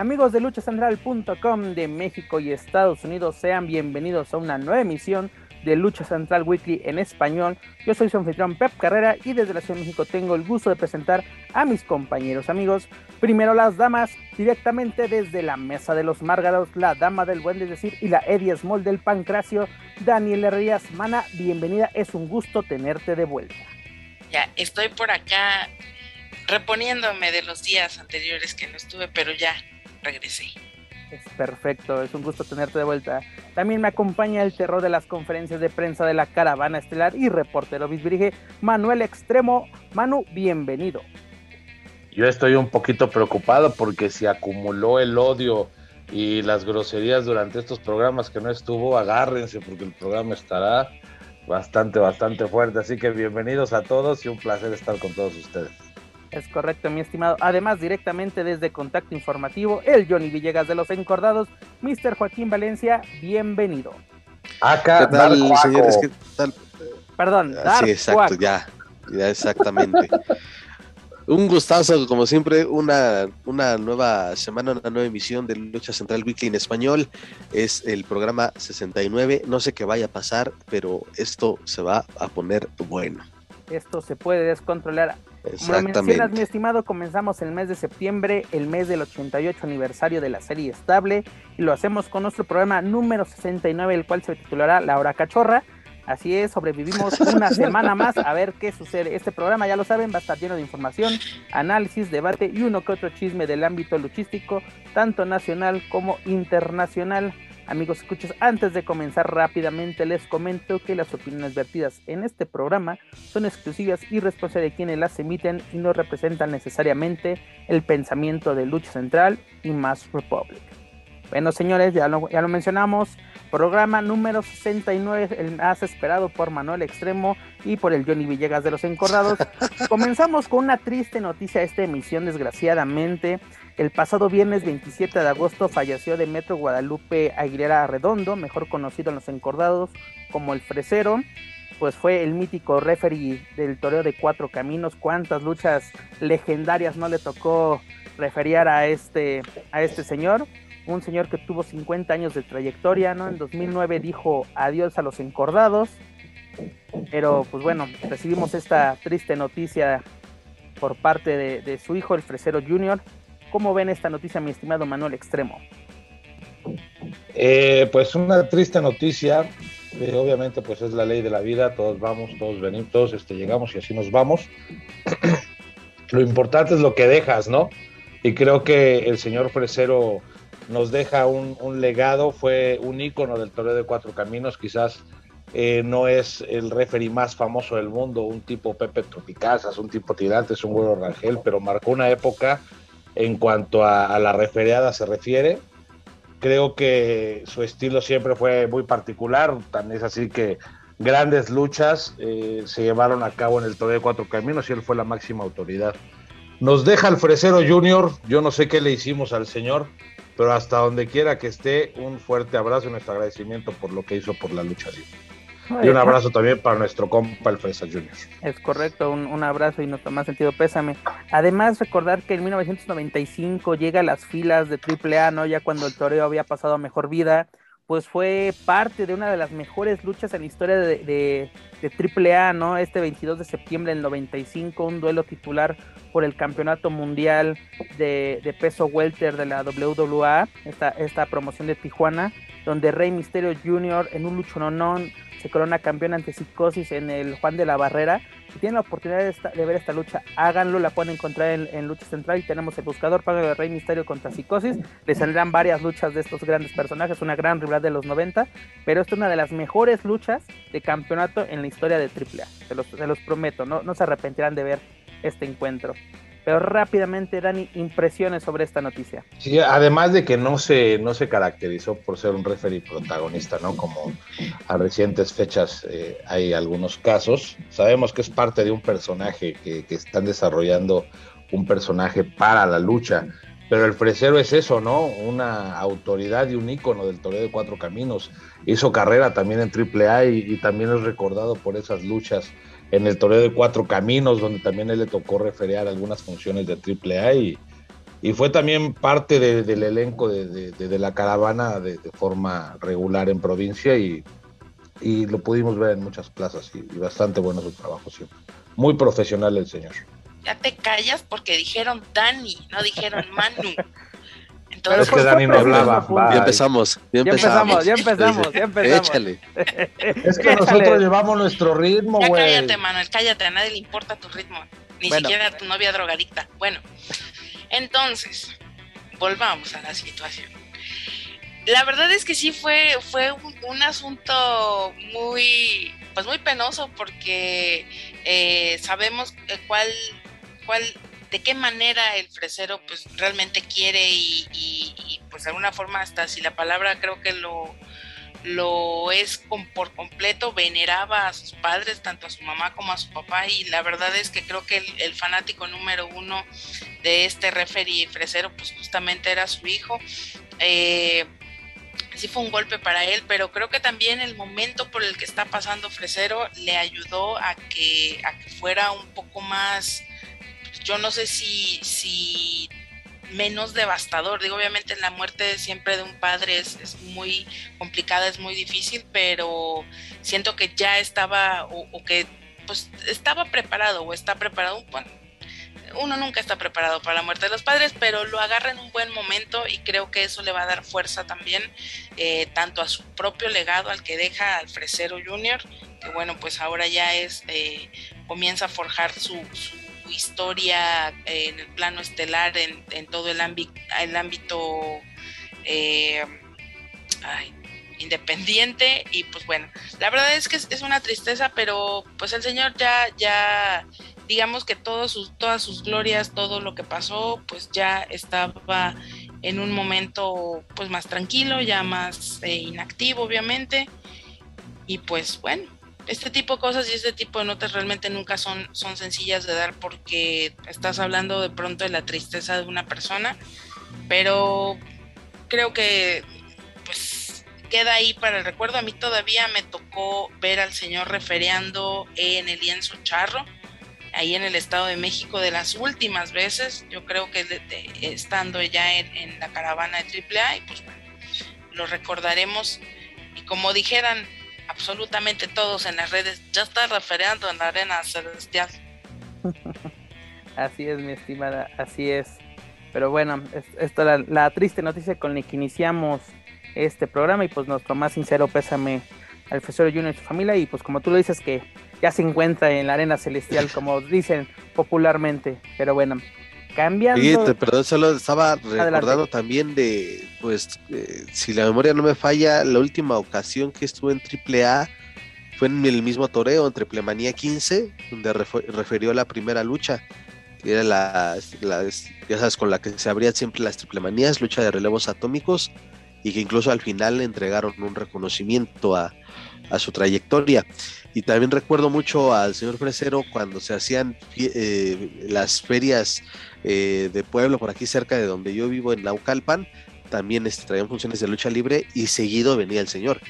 Amigos de luchacentral.com de México y Estados Unidos, sean bienvenidos a una nueva emisión de Lucha Central Weekly en español. Yo soy su anfitrión Pep Carrera y desde la Ciudad de México tengo el gusto de presentar a mis compañeros amigos. Primero las damas, directamente desde la Mesa de los Márgaros, la Dama del Buen, decir, y la Eddie Small del Pancracio, Daniel Herrías. Mana, bienvenida, es un gusto tenerte de vuelta. Ya, estoy por acá reponiéndome de los días anteriores que no estuve, pero ya regresé. Es perfecto, es un gusto tenerte de vuelta. También me acompaña el terror de las conferencias de prensa de la Caravana Estelar y reportero bisbirige Manuel Extremo. Manu, bienvenido. Yo estoy un poquito preocupado porque se acumuló el odio y las groserías durante estos programas que no estuvo, agárrense porque el programa estará bastante, bastante fuerte. Así que bienvenidos a todos y un placer estar con todos ustedes. Es correcto, mi estimado. Además, directamente desde Contacto Informativo, el Johnny Villegas de los Encordados, Mr. Joaquín Valencia, bienvenido. Acá, ¿Qué tal, señores? ¿Qué tal? Perdón, Ah, Dark Sí, exacto, Quack. ya, ya exactamente. Un gustazo, como siempre, una, una nueva semana, una nueva emisión de Lucha Central Weekly en español. Es el programa 69. No sé qué vaya a pasar, pero esto se va a poner bueno. Esto se puede descontrolar. Como lo mencionas, mi Exactamente. estimado, comenzamos el mes de septiembre, el mes del 88 aniversario de la serie estable, y lo hacemos con nuestro programa número 69, el cual se titulará La Hora Cachorra. Así es, sobrevivimos una semana más a ver qué sucede. Este programa, ya lo saben, va a estar lleno de información, análisis, debate y uno que otro chisme del ámbito luchístico, tanto nacional como internacional. Amigos, escuchas, antes de comenzar rápidamente les comento que las opiniones vertidas en este programa son exclusivas y responsables de quienes las emiten y no representan necesariamente el pensamiento de Lucha Central y Mass Republic. Bueno, señores, ya lo, ya lo mencionamos. Programa número 69, el más esperado por Manuel Extremo y por el Johnny Villegas de los Encordados. Comenzamos con una triste noticia de esta emisión, desgraciadamente. El pasado viernes 27 de agosto falleció de Metro Guadalupe Aguilera Redondo, mejor conocido en los Encordados como el Fresero. Pues fue el mítico referee del toreo de cuatro caminos. ¿Cuántas luchas legendarias no le tocó referiar a este, a este señor? un señor que tuvo 50 años de trayectoria, ¿no? En 2009 dijo adiós a los encordados, pero pues bueno, recibimos esta triste noticia por parte de, de su hijo, el Fresero Junior. ¿Cómo ven esta noticia, mi estimado Manuel Extremo? Eh, pues una triste noticia, eh, obviamente pues es la ley de la vida, todos vamos, todos venimos, todos este, llegamos y así nos vamos. lo importante es lo que dejas, ¿no? Y creo que el señor Fresero nos deja un, legado, fue un ícono del toreo de cuatro caminos, quizás eh, no es el referee más famoso del mundo, un tipo Pepe Tropicazas, un tipo Tirantes, un güero Rangel, pero marcó una época en cuanto a, la referiada se refiere. Creo que su estilo siempre fue muy particular, tan es así que grandes luchas eh, se llevaron a cabo en el toreo de cuatro caminos y él fue la máxima autoridad. Nos deja el Fresero Junior, yo no sé qué le hicimos al señor, pero hasta donde quiera que esté, un fuerte abrazo y nuestro agradecimiento por lo que hizo por la lucha libre. Y un abrazo también para nuestro compa el Fresa Junior. Es correcto, un, un abrazo y nuestro más sentido pésame. Además, recordar que en 1995 llega a las filas de AAA, ¿no? Ya cuando el toreo había pasado a mejor vida, pues fue parte de una de las mejores luchas en la historia de, de, de AAA, ¿no? Este 22 de septiembre del 95, un duelo titular por el campeonato mundial de, de peso welter de la WWA, esta, esta promoción de Tijuana, donde Rey Misterio Jr. en un luchononón se corona campeón ante Psicosis en el Juan de la Barrera. Si tienen la oportunidad de, ver esta lucha, háganlo, la pueden encontrar en, Lucha Central y tenemos el buscador pago de Rey Misterio contra Psicosis. Les saldrán varias luchas de estos grandes personajes, una gran rivalidad de los 90, pero esta es una de las mejores luchas de campeonato en la historia de AAA. Se los, se los prometo, no, se arrepentirán de ver este encuentro. Pero rápidamente, Dani, impresiones sobre esta noticia. Sí, además de que no se, no se caracterizó por ser un referee protagonista, ¿no? Como a recientes fechas eh, hay algunos casos. Sabemos que es parte de un personaje que están desarrollando un personaje para la lucha. Pero el fresero es eso, ¿no? Una autoridad y un ícono del toreo de cuatro caminos. Hizo carrera también en AAA y, y también es recordado por esas luchas en el torneo de Cuatro Caminos, donde también él le tocó referear algunas funciones de AAA y, y fue también parte del elenco de, la caravana de, forma regular en provincia y, lo pudimos ver en muchas plazas y, bastante bueno su trabajo siempre. Muy profesional el señor. Ya te callas porque dijeron Dani, no dijeron Manu. Pero es que Dani no hablaba. Ya empezamos, ya empezamos. Ya empezamos, ya empezamos. Échale. Es que nosotros llevamos nuestro ritmo, güey. Cállate, Manuel, cállate. A nadie le importa tu ritmo. Ni siquiera a tu novia drogadicta. Bueno, entonces, volvamos a la situación. La verdad es que sí fue, fue un, asunto muy, pues muy penoso porque eh, sabemos cuál, de qué manera el fresero pues realmente quiere y, pues de alguna forma hasta si la palabra creo que lo, lo es por completo, veneraba a sus padres, tanto a su mamá como a su papá, y la verdad es que creo que el, fanático número uno de este referee fresero, pues justamente era su hijo. Eh, sí fue un golpe para él, pero creo que también el momento por el que está pasando Fresero le ayudó a que, a que fuera un poco más yo no sé si, si menos devastador. Digo, obviamente la muerte siempre de un padre es, muy complicada, es muy difícil, pero siento que ya estaba o, que pues estaba preparado o está preparado. Bueno, uno nunca está preparado para la muerte de los padres, pero lo agarra en un buen momento y creo que eso le va a dar fuerza también eh, tanto a su propio legado al que deja al Fresero Junior, que bueno, pues ahora ya es, eh, comienza a forjar su historia en el plano estelar, en, todo el, ámbito, el ámbito eh, independiente. Y pues bueno, la verdad es que es, una tristeza, pero pues el Señor ya, ya, digamos que todos sus, todas sus glorias, todo lo que pasó, pues ya estaba en un momento pues más tranquilo, ya más eh, inactivo, obviamente. Y pues bueno, este tipo de cosas y este tipo de notas realmente nunca son, son sencillas de dar porque estás hablando de pronto de la tristeza de una persona, pero creo que pues queda ahí para el recuerdo. A mí todavía me tocó ver al señor refereando en el lienzo charro, ahí en el Estado de México de las últimas veces, yo creo que estando ya en, en, la caravana de AAA, y pues bueno, lo recordaremos. Y como dijeran absolutamente todos en las redes, ya está refereando en la arena celestial. así es, mi estimada, así es. Pero bueno, esto es la, la, triste noticia con la que iniciamos este programa y pues nuestro más sincero pésame al profesor Junior y su familia y pues como tú lo dices que ya se encuentra en la arena celestial como dicen popularmente, pero bueno, Cambiando. perdón, solo estaba recordando también de, pues, eh, si la memoria no me falla, la última ocasión que estuve en AAA fue en el mismo toreo, en Triplemanía 15, donde refirió la primera lucha, que era la, ya sabes, con la que se abrían siempre las triplemanías, lucha de relevos atómicos, y que incluso al final le entregaron un reconocimiento a, a su trayectoria. Y también recuerdo mucho al señor Fresero cuando se hacían eh, las ferias eh, de pueblo por aquí cerca de donde yo vivo en Naucalpan. También este, traían funciones de lucha libre y seguido venía el señor.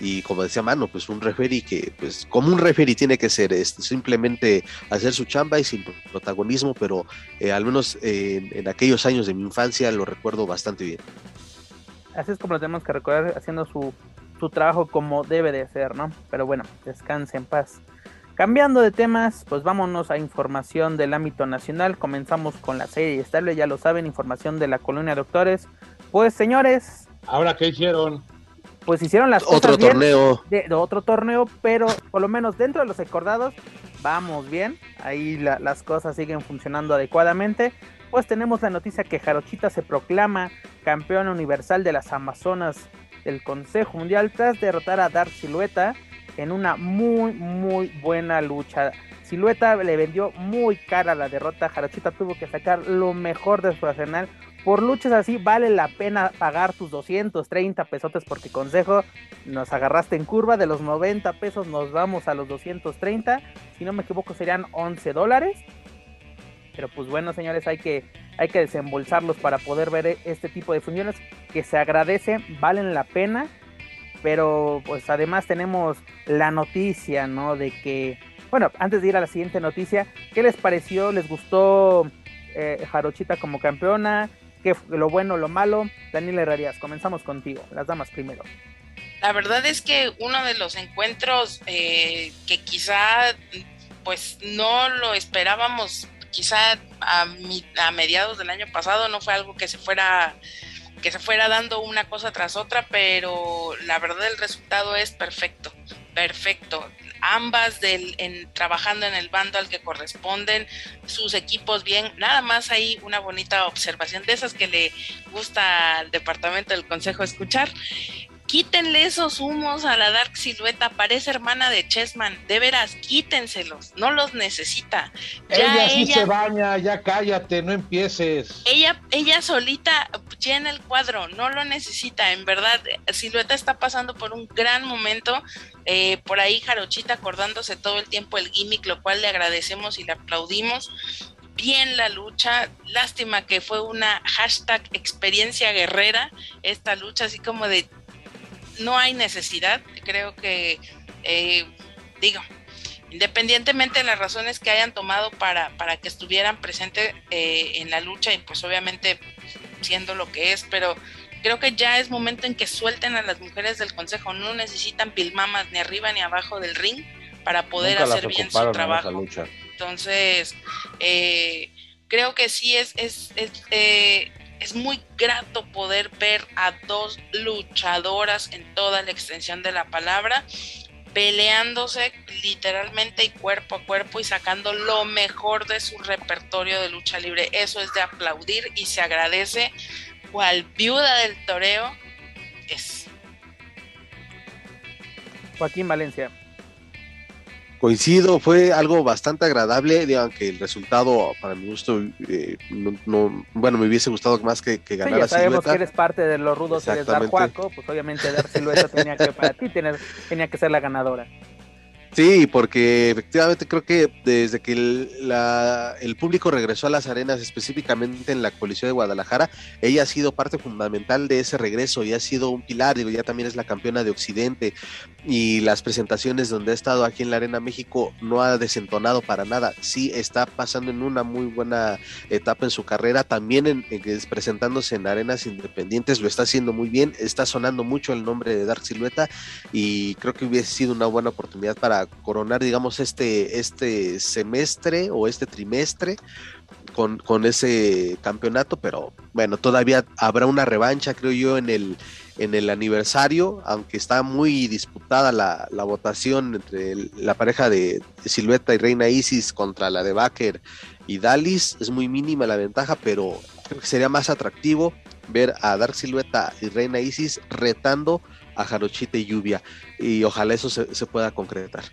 Y como decía Mano, pues un referee que, pues como un referee tiene que ser, este, simplemente hacer su chamba y sin protagonismo, pero eh, al menos en aquellos años de mi infancia lo recuerdo bastante bien. Así es como lo tenemos que recordar haciendo su su trabajo como debe de ser, ¿no? Pero bueno, descanse en paz. Cambiando de temas, pues vámonos a información del ámbito nacional. Comenzamos con la serie estable, ya lo saben, información de la colonia de doctores. Pues señores. ¿Ahora qué hicieron? pues hicieron las otro cosas torneo. De, otro torneo, pero por lo menos dentro de los acordados vamos bien. Ahí las cosas siguen funcionando adecuadamente. Pues tenemos la noticia que Jarochita se proclama campeona universal de las Amazonas del Consejo Mundial tras derrotar a Dark Silueta en una muy, muy buena lucha. Silueta le vendió muy cara la derrota. Jarochita tuvo que sacar lo mejor de su arsenal. Por luchas así vale la pena pagar tus 230 pesotes porque consejo, nos agarraste en curva de los 90 pesos, nos vamos a los 230. Si no me equivoco serían 11 dólares. Pero pues bueno, señores, hay que, hay que desembolsarlos para poder ver este tipo de funciones que se agradece, valen la pena. Pero pues además tenemos la noticia, ¿no? De que, bueno, antes de ir a la siguiente noticia, ¿qué les pareció? ¿Les gustó eh, Jarochita como campeona? ¿Qué lo bueno, lo malo? Daniel Herrerías, comenzamos contigo, las damas primero. La verdad es que uno de los encuentros eh, que quizá pues no lo esperábamos quizá a, a, mediados del año pasado no fue algo que se fuera que se fuera dando una cosa tras otra, pero la verdad el resultado es perfecto, perfecto. Ambas del, en, trabajando en el bando al que corresponden, sus equipos bien, nada más hay una bonita observación de esas que le gusta al departamento del consejo escuchar quítenle esos humos a la Dark Silueta, parece hermana de Chessman, de veras, quítenselos, no los necesita. Ya ella sí se baña, ya cállate, no empieces. Ella, ella solita llena el cuadro, no lo necesita, en verdad, Silueta está pasando por un gran momento, eh, por ahí Jarochita acordándose todo el tiempo el gimmick, lo cual le agradecemos y le aplaudimos bien la lucha. Lástima que fue una hashtag experiencia guerrera esta lucha, así como de no hay necesidad, creo que, eh, digo, independientemente de las razones que hayan tomado para, para que estuvieran presentes eh, en la lucha y pues obviamente siendo lo que es, pero creo que ya es momento en que suelten a las mujeres del consejo, no necesitan pilmamas ni arriba ni abajo del ring para poder hacer bien su trabajo. Entonces, eh, creo que sí es, es, es es muy grato poder ver a dos luchadoras en toda la extensión de la palabra peleándose literalmente y cuerpo a cuerpo y sacando lo mejor de su repertorio de lucha libre. Eso es de aplaudir y se agradece cual viuda del toreo es. Joaquín Valencia. Coincido, fue algo bastante agradable, aunque el resultado, para mi gusto, eh, no, bueno, me hubiese gustado más que, que ganara sí, ya sabemos que eres parte de los rudos eres Dar Juaco, pues obviamente Dar Silueta tenía que, para ti tenía que ser la ganadora. Sí, porque efectivamente creo que desde que el, público regresó a las arenas, específicamente en la coalición de Guadalajara, ella ha sido parte fundamental de ese regreso y ha sido un pilar, digo, ya también es la campeona de Occidente y las presentaciones donde ha estado aquí en la Arena México no ha desentonado para nada, sí está pasando en una muy buena etapa en su carrera, también en, presentándose en arenas independientes, lo está haciendo muy bien, está sonando mucho el nombre de Dark Silueta y creo que hubiese sido una buena oportunidad para coronar, digamos, este, este semestre o este trimestre con, con, ese campeonato, pero bueno, todavía habrá una revancha, creo yo, en el, en el aniversario, aunque está muy disputada la, la votación entre la pareja de Silueta y Reina Isis contra la de Baker y Dalis, es muy mínima la ventaja, pero creo que sería más atractivo ver a Dark Silueta y Reina Isis retando a Jarochita y Lluvia. Y ojalá eso se, pueda concretar.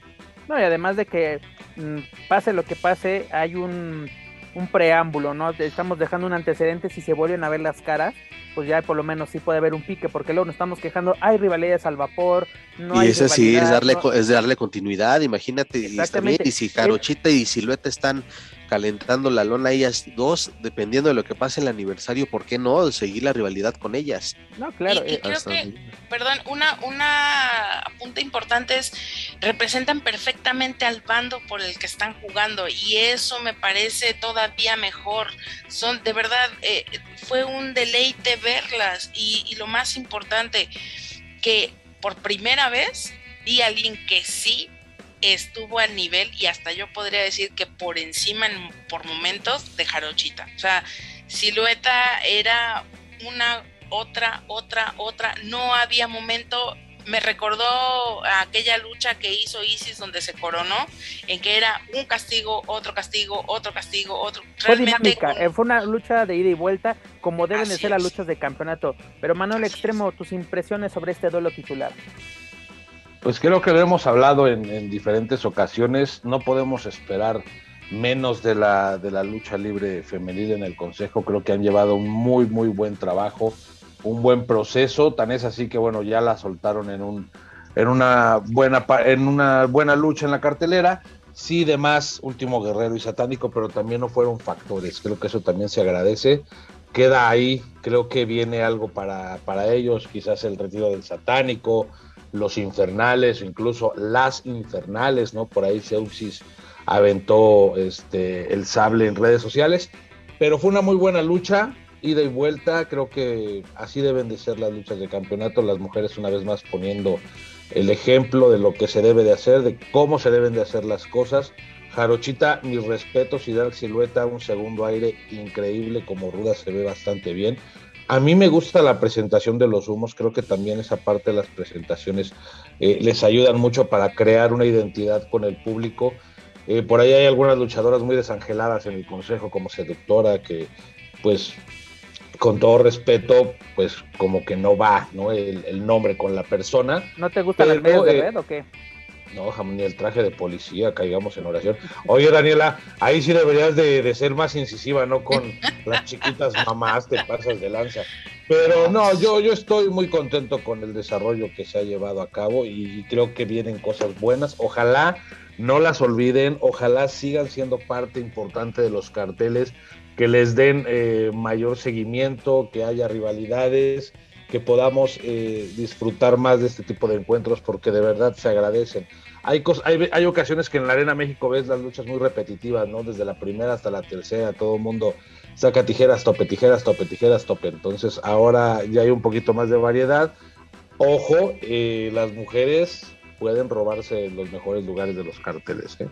No, y además de que mm, pase lo que pase, hay un, un preámbulo, ¿no? Estamos dejando un antecedente si se vuelven a ver las caras pues ya por lo menos sí puede haber un pique, porque luego nos estamos quejando, hay rivalidades al vapor, no y ese sí es darle, es darle continuidad, imagínate, y, y si Jarochita y Silueta están calentando la lona ellas dos, dependiendo de lo que pase en el aniversario, ¿por qué no seguir la rivalidad con ellas? No, claro. Y, eh, creo que, perdón, una, una punta importante es, representan perfectamente al bando por el que están jugando y eso me parece todavía mejor. Son, de verdad, eh, fue un deleite verlas y, lo más importante, que por primera vez vi a alguien que sí estuvo al nivel y hasta yo podría decir que por encima por momentos de Jarochita. O sea, Silueta era una otra, otra, otra. No había momento me recordó a aquella lucha que hizo Isis donde se coronó, en que era un castigo, otro castigo, otro castigo, otro. Fue dinámica, eh, fue una lucha de ida y vuelta, como deben de ser las luchas de campeonato. Pero Manuel Extremo, tus impresiones sobre este duelo titular. Pues creo que lo hemos hablado en, en diferentes ocasiones, no podemos esperar menos de la, de la lucha libre femenil en el Consejo, creo que han llevado un muy, muy buen trabajo un buen proceso, tan es así que bueno, ya la soltaron en un en una buena en una buena lucha en la cartelera. Sí, de más, Último Guerrero y Satánico, pero también no fueron factores. Creo que eso también se agradece. Queda ahí, creo que viene algo para, para ellos, quizás el retiro del Satánico, los Infernales, incluso las Infernales, ¿no? Por ahí Seuxis aventó este, el sable en redes sociales. Pero fue una muy buena lucha, ida y vuelta, creo que así deben de ser las luchas de campeonato, las mujeres una vez más poniendo el ejemplo de lo que se debe de hacer, de cómo se deben de hacer las cosas. Jarochita, mis respetos y Dark Silueta, un segundo aire increíble, como Ruda se ve bastante bien. A mí me gusta la presentación de los humos, creo que también esa parte de las presentaciones eh, les ayudan mucho para crear una identidad con el público. Eh, por ahí hay algunas luchadoras muy desangeladas en el consejo, como Seductora, que pues con todo respeto, pues como que no va, ¿no? El, nombre con la persona. ¿No te gusta el medio de eh, red o qué? No, ni el traje de policía, caigamos en oración. Oye, Daniela, ahí sí deberías de, ser más incisiva, ¿no? Con las chiquitas mamás, te pasas de lanza. Pero no, yo, yo estoy muy contento con el desarrollo que se ha llevado a cabo y creo que vienen cosas buenas. Ojalá no las olviden, ojalá sigan siendo parte importante de los carteles que les den eh, mayor seguimiento, que haya rivalidades, que podamos eh, disfrutar más de este tipo de encuentros porque de verdad se agradecen. Hay, hay, ocasiones que en la Arena México ves las luchas muy repetitivas, ¿no? Desde la primera hasta la tercera, todo el mundo saca tijeras, tope, tijeras, tope, tijeras, tope. Entonces ahora ya hay un poquito más de variedad. Ojo, eh, las mujeres pueden robarse los mejores lugares de los carteles. ¿eh?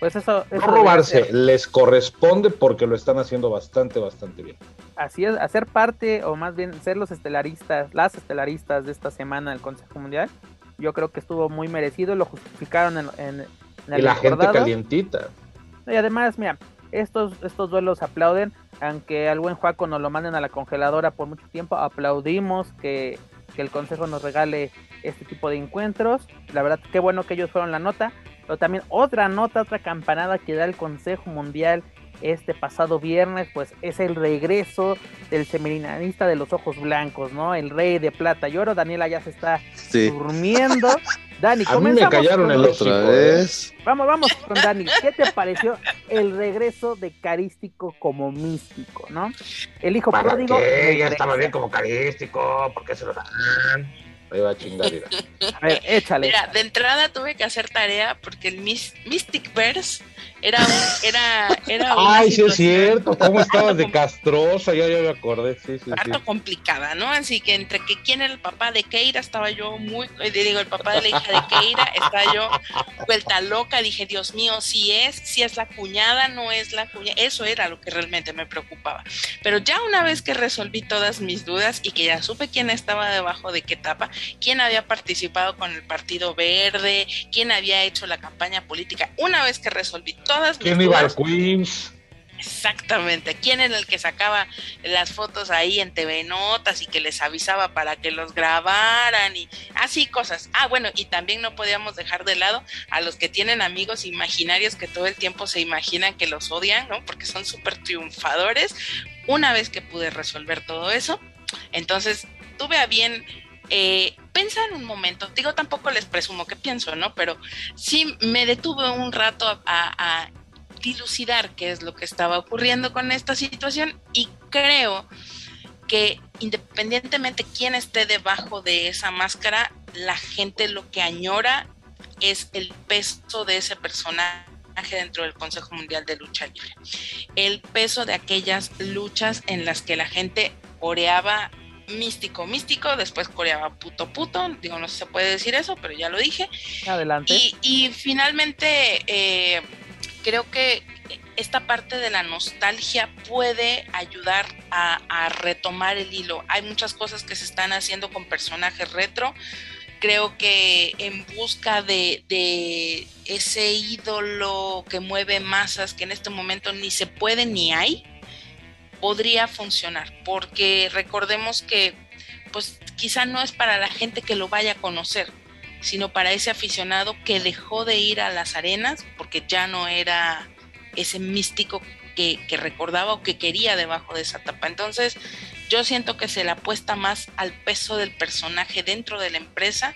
Pues eso, no robarse, les corresponde porque lo están haciendo bastante, bastante bien. Así es, hacer parte o más bien ser los estelaristas, las estelaristas de esta semana del Consejo Mundial, yo creo que estuvo muy merecido, lo justificaron en, en, el Y la gente calientita. Y además, mira, estos, estos duelos aplauden, aunque al buen Juaco nos lo manden a la congeladora por mucho tiempo, aplaudimos que, que el Consejo nos regale este tipo de encuentros. La verdad, qué bueno que ellos fueron la nota. Pero también otra nota, otra campanada que da el Consejo Mundial este pasado viernes, pues es el regreso del seminarista de los ojos blancos, ¿no? El rey de plata y oro. Daniela ya se está durmiendo. Dani, A mí me callaron el otra ¿eh? vez. Vamos, vamos con Dani. ¿Qué te pareció el regreso de Carístico como místico, no? El hijo ¿Para pródigo. Qué? Ya estaba bien como Carístico, ¿por qué se lo dan? Ahí va a chingar, A ver, échale. Mira, de entrada tuve que hacer tarea porque el Mystic Verse era un, era, era Ay, sí es cierto, cómo estabas de castrosa, ya, ya me acordé, sí, sí, harto complicada, ¿no? Así que entre que quién era el papá de Keira, estaba yo muy, eh, digo, el papá de la hija de Keira, estaba yo vuelta loca, dije, Dios mío, si es, si es la cuñada, no es la cuñada, eso era lo que realmente me preocupaba. Pero ya una vez que resolví todas mis dudas y que ya supe quién estaba debajo de qué etapa, quién había participado con el Partido Verde, quién había hecho la campaña política, una vez que resolví todo ¿Quién iba al Queens? Exactamente, quién era el que sacaba las fotos ahí en TV Notas y que les avisaba para que los grabaran y así cosas. Ah, bueno, y también no podíamos dejar de lado a los que tienen amigos imaginarios que todo el tiempo se imaginan que los odian, ¿no? Porque son súper triunfadores. Una vez que pude resolver todo eso, entonces tuve a bien eh, un momento, digo, tampoco les presumo que pienso, ¿no? Pero sí me detuve un rato a, a, dilucidar qué es lo que estaba ocurriendo con esta situación y creo que independientemente quién esté debajo de esa máscara, la gente lo que añora es el peso de ese personaje dentro del Consejo Mundial de Lucha Libre. El peso de aquellas luchas en las que la gente oreaba místico, místico, después coreaba puto, puto, digo, no sé si se puede decir eso, pero ya lo dije. Adelante. Y, finalmente, eh, creo que esta parte de la nostalgia puede ayudar a, retomar el hilo. Hay muchas cosas que se están haciendo con personajes retro. Creo que en busca de, de ese ídolo que mueve masas que en este momento ni se puede ni hay, podría funcionar. Porque recordemos que pues quizá no es para la gente que lo vaya a conocer, sino para ese aficionado que dejó de ir a las arenas porque ya no era ese místico que, recordaba o que quería debajo de esa tapa. Entonces, yo siento que se le apuesta más al peso del personaje dentro de la empresa,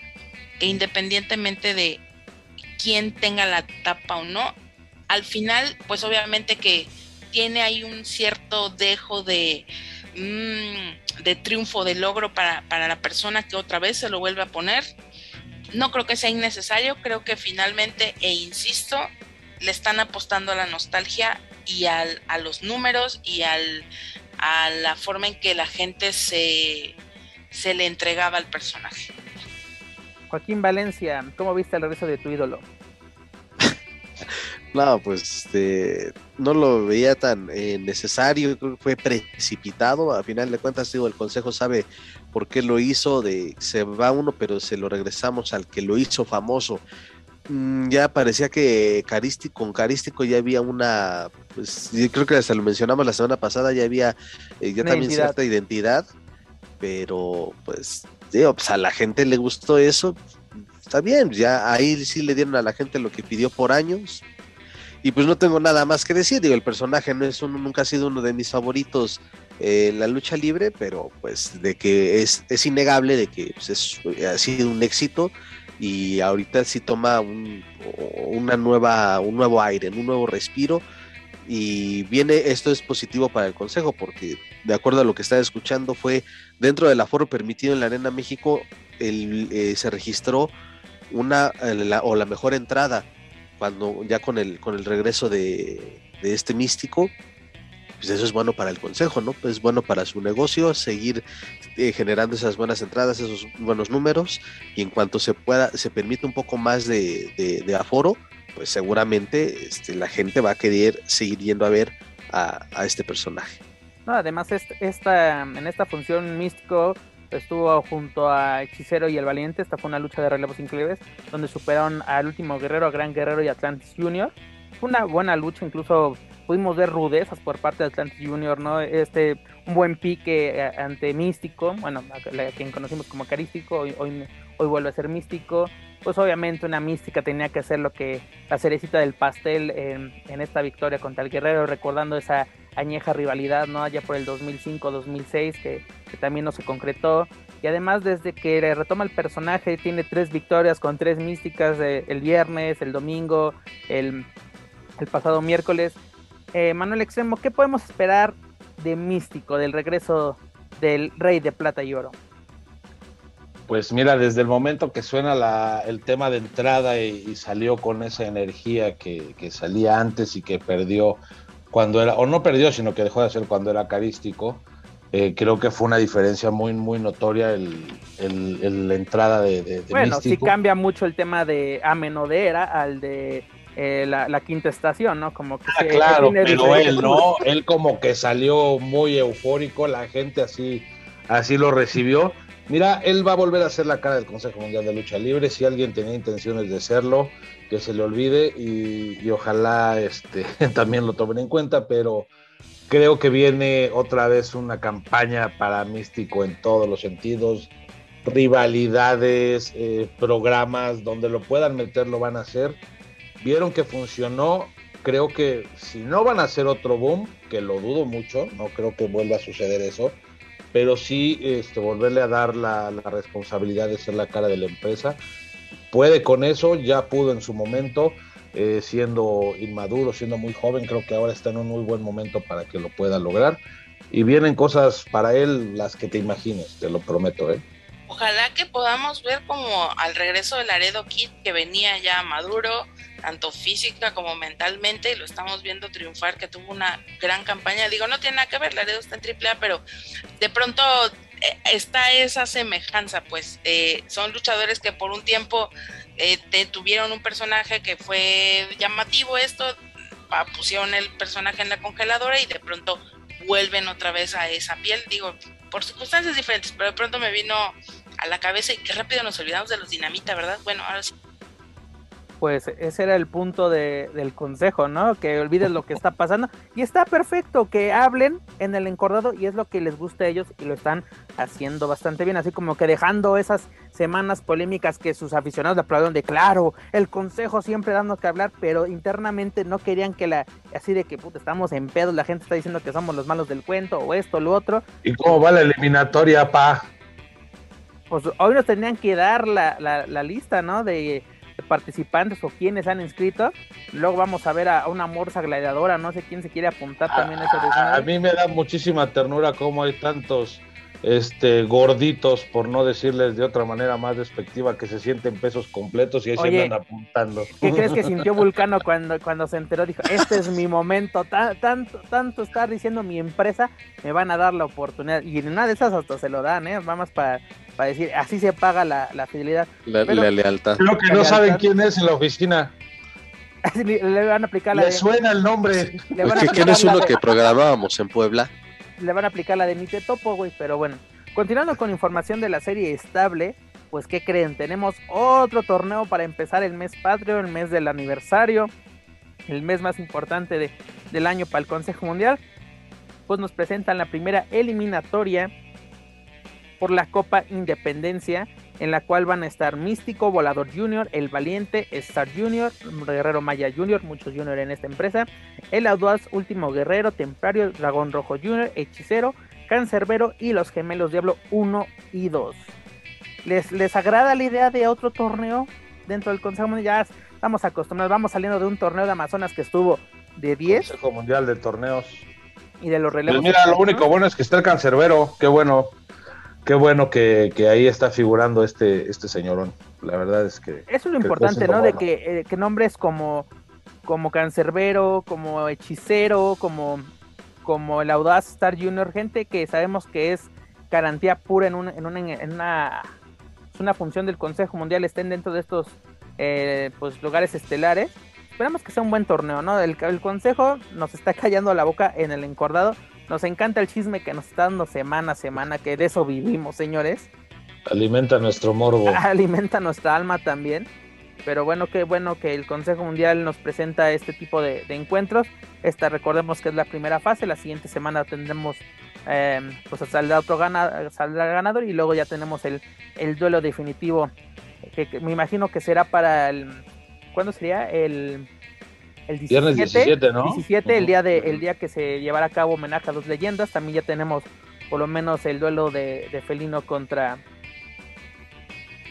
que independientemente de quién tenga la tapa o no, al final, pues obviamente que tiene ahí un cierto dejo de, mm, de triunfo, de logro para, para la persona que otra vez se lo vuelve a poner. No creo que sea innecesario, creo que finalmente, e insisto, le están apostando a la nostalgia y al, a los números y al, a la forma en que la gente se, se le entregaba al personaje. Joaquín Valencia, ¿cómo viste el regreso de tu ídolo? No, pues este, no lo veía tan eh, necesario, creo que fue precipitado. A final de cuentas, digo, el consejo sabe por qué lo hizo. De se va uno, pero se lo regresamos al que lo hizo famoso. Mm, ya parecía que Carístico, con Carístico ya había una, pues creo que hasta lo mencionamos la semana pasada, ya había eh, ya también cierta identidad, pero pues, digo, pues a la gente le gustó eso, está bien, ya ahí sí le dieron a la gente lo que pidió por años. Y pues no tengo nada más que decir, digo, el personaje no es uno, nunca ha sido uno de mis favoritos en la lucha libre, pero pues de que es, es innegable de que pues, es, ha sido un éxito y ahorita sí toma un, una nueva, un nuevo aire, un nuevo respiro y viene, esto es positivo para el Consejo porque de acuerdo a lo que estaba escuchando fue dentro del aforo permitido en la Arena México el, eh, se registró una o la mejor entrada cuando ya con el, con el regreso de, de este místico pues eso es bueno para el consejo, ¿no? Es bueno para su negocio seguir eh, generando esas buenas entradas, esos buenos números y en cuanto se pueda, se permite un poco más de, aforo, pues seguramente este, la gente va a querer seguir yendo a ver a, este personaje. además, esta, en esta función místico estuvo junto a Hechicero y el Valiente. Esta fue una lucha de relevos increíbles donde superaron al último guerrero, a Gran Guerrero y Atlantis Junior. Fue una buena lucha, incluso pudimos ver rudezas por parte de Atlantis Junior, ¿no? Este, un buen pique eh, ante Místico, bueno, a, quien conocimos como Carístico, hoy, hoy, vuelve a ser Místico. Pues obviamente una mística tenía que ser lo que la cerecita del pastel en, esta victoria contra el Guerrero, recordando esa añeja rivalidad, ¿no? Allá por el 2005-2006, que, que también no se concretó. Y además, desde que retoma el personaje, tiene tres victorias con tres místicas eh, el viernes, el domingo, el, el pasado miércoles. Eh, Manuel Extremo, ¿qué podemos esperar de Místico, del regreso del Rey de Plata y Oro? Pues mira, desde el momento que suena el tema de entrada y, salió con esa energía que, salía antes y que perdió cuando era, o no perdió, sino que dejó de hacer cuando era carístico, eh, creo que fue una diferencia muy, muy notoria el, la entrada de, de, Bueno, sí cambia mucho el tema de Amenodera al de eh, la, quinta estación, ¿no? Como que ah, claro, pero él no, él como que salió muy eufórico, la gente así, así lo recibió. Mira, él va a volver a ser la cara del Consejo Mundial de Lucha Libre. Si alguien tenía intenciones de serlo, que se le olvide y, ojalá este, también lo tomen en cuenta, pero creo que viene otra vez una campaña para Místico en todos los sentidos, rivalidades, eh, programas, donde lo puedan meter lo van a hacer vieron que funcionó. Creo que si no van a hacer otro boom, que lo dudo mucho, no creo que vuelva a suceder eso, pero sí este, volverle a dar la, responsabilidad de ser la cara de la empresa. Puede con eso, ya pudo en su momento, eh, siendo inmaduro, siendo muy joven, creo que ahora está en un muy buen momento para que lo pueda lograr. Y vienen cosas para él las que te imagines, te lo prometo, ¿eh? Ojalá que podamos ver como al regreso del Laredo Kid que venía ya maduro, tanto física como mentalmente, y lo estamos viendo triunfar, que tuvo una gran campaña. Digo, no tiene nada que ver, Laredo está en AAA, pero de pronto eh, está esa semejanza, pues eh, son luchadores que por un tiempo eh, tuvieron un personaje que fue llamativo esto, pusieron el personaje en la congeladora y de pronto vuelven otra vez a esa piel, digo, por circunstancias diferentes, pero de pronto me vino a la cabeza y qué rápido nos olvidamos de los dinamita, ¿verdad? Bueno, ahora sí pues ese era el punto del consejo, ¿no? Que olvides lo que está pasando. Y está perfecto que hablen en el encordado y es lo que les gusta a ellos y lo están haciendo bastante bien, así como que dejando esas semanas polémicas que sus aficionados le aplaudieron de claro, el consejo siempre dando que hablar, pero internamente no querían que la, así de que puta, estamos en pedos, la gente está diciendo que somos los malos del cuento o esto, lo otro. ¿Y cómo va la eliminatoria, pa? Pues hoy nos tenían que dar la, la, la lista, ¿no? De participantes o quienes han inscrito. Luego vamos a ver a, una morsa gladiadora, no sé quién se quiere apuntar también a, a, a mí me da muchísima ternura cómo hay tantos este gorditos, por no decirles de otra manera más despectiva, que se sienten pesos completos y ahí se andan apuntando. ¿Qué crees que sintió Vulcano cuando, cuando se enteró? Dijo, este es mi momento, tanto, tanto estar diciendo mi empresa, me van a dar la oportunidad. Y en una de esas hasta se lo dan, ¿eh? Vamos para para decir, así se paga la, la fidelidad. La, lealtad. Creo que no saben quién es en la oficina. le van a aplicar la Le suena el nombre. ¿Quién es uno que programábamos en Puebla? Le van a aplicar la de topo, güey, pero bueno. Continuando con información de la serie estable, pues ¿qué creen? Tenemos otro torneo para empezar el mes patrio, el mes del aniversario, el mes más importante de, del año para el Consejo Mundial. Pues nos presentan la primera eliminatoria por la Copa Independencia, en la cual van a estar Místico, Volador Junior, El Valiente, Star Junior, Guerrero Maya Junior, muchos Junior en esta empresa, El Audaz, Último Guerrero, Templario, Dragón Rojo Junior, Hechicero, Cancerbero y los Gemelos Diablo 1 y 2. ¿Les, ¿Les agrada la idea de otro torneo dentro del Consejo Mundial? Ya estamos acostumbrados, vamos saliendo de un torneo de Amazonas que estuvo de 10. Consejo Mundial de Torneos. Y de los relevos. Pues mira, lo único bueno es que está el Cancerbero, qué bueno qué bueno que, ahí está figurando este, este señorón. La verdad es que. Eso es lo importante, ¿no? De que, eh, que, nombres como, como Cancerbero, como Hechicero, como, como el Audaz Star Junior, gente que sabemos que es garantía pura en, una, en, una, en una, una función del Consejo Mundial, estén dentro de estos eh, pues lugares estelares. Esperamos que sea un buen torneo, ¿no? El, el Consejo nos está callando la boca en el encordado nos encanta el chisme que nos está dando semana a semana, que de eso vivimos, señores. Alimenta nuestro morbo. Alimenta nuestra alma también. Pero bueno, qué bueno que el Consejo Mundial nos presenta este tipo de, encuentros. Esta recordemos que es la primera fase. La siguiente semana tendremos eh, pues saldrá otro gana, saldrá ganador y luego ya tenemos el, el duelo definitivo. Que, que, me imagino que será para el. ¿Cuándo sería? El el 17, 17, ¿no? 17 el día de el día que se llevará a cabo homenaje a dos leyendas, también ya tenemos por lo menos el duelo de, de Felino contra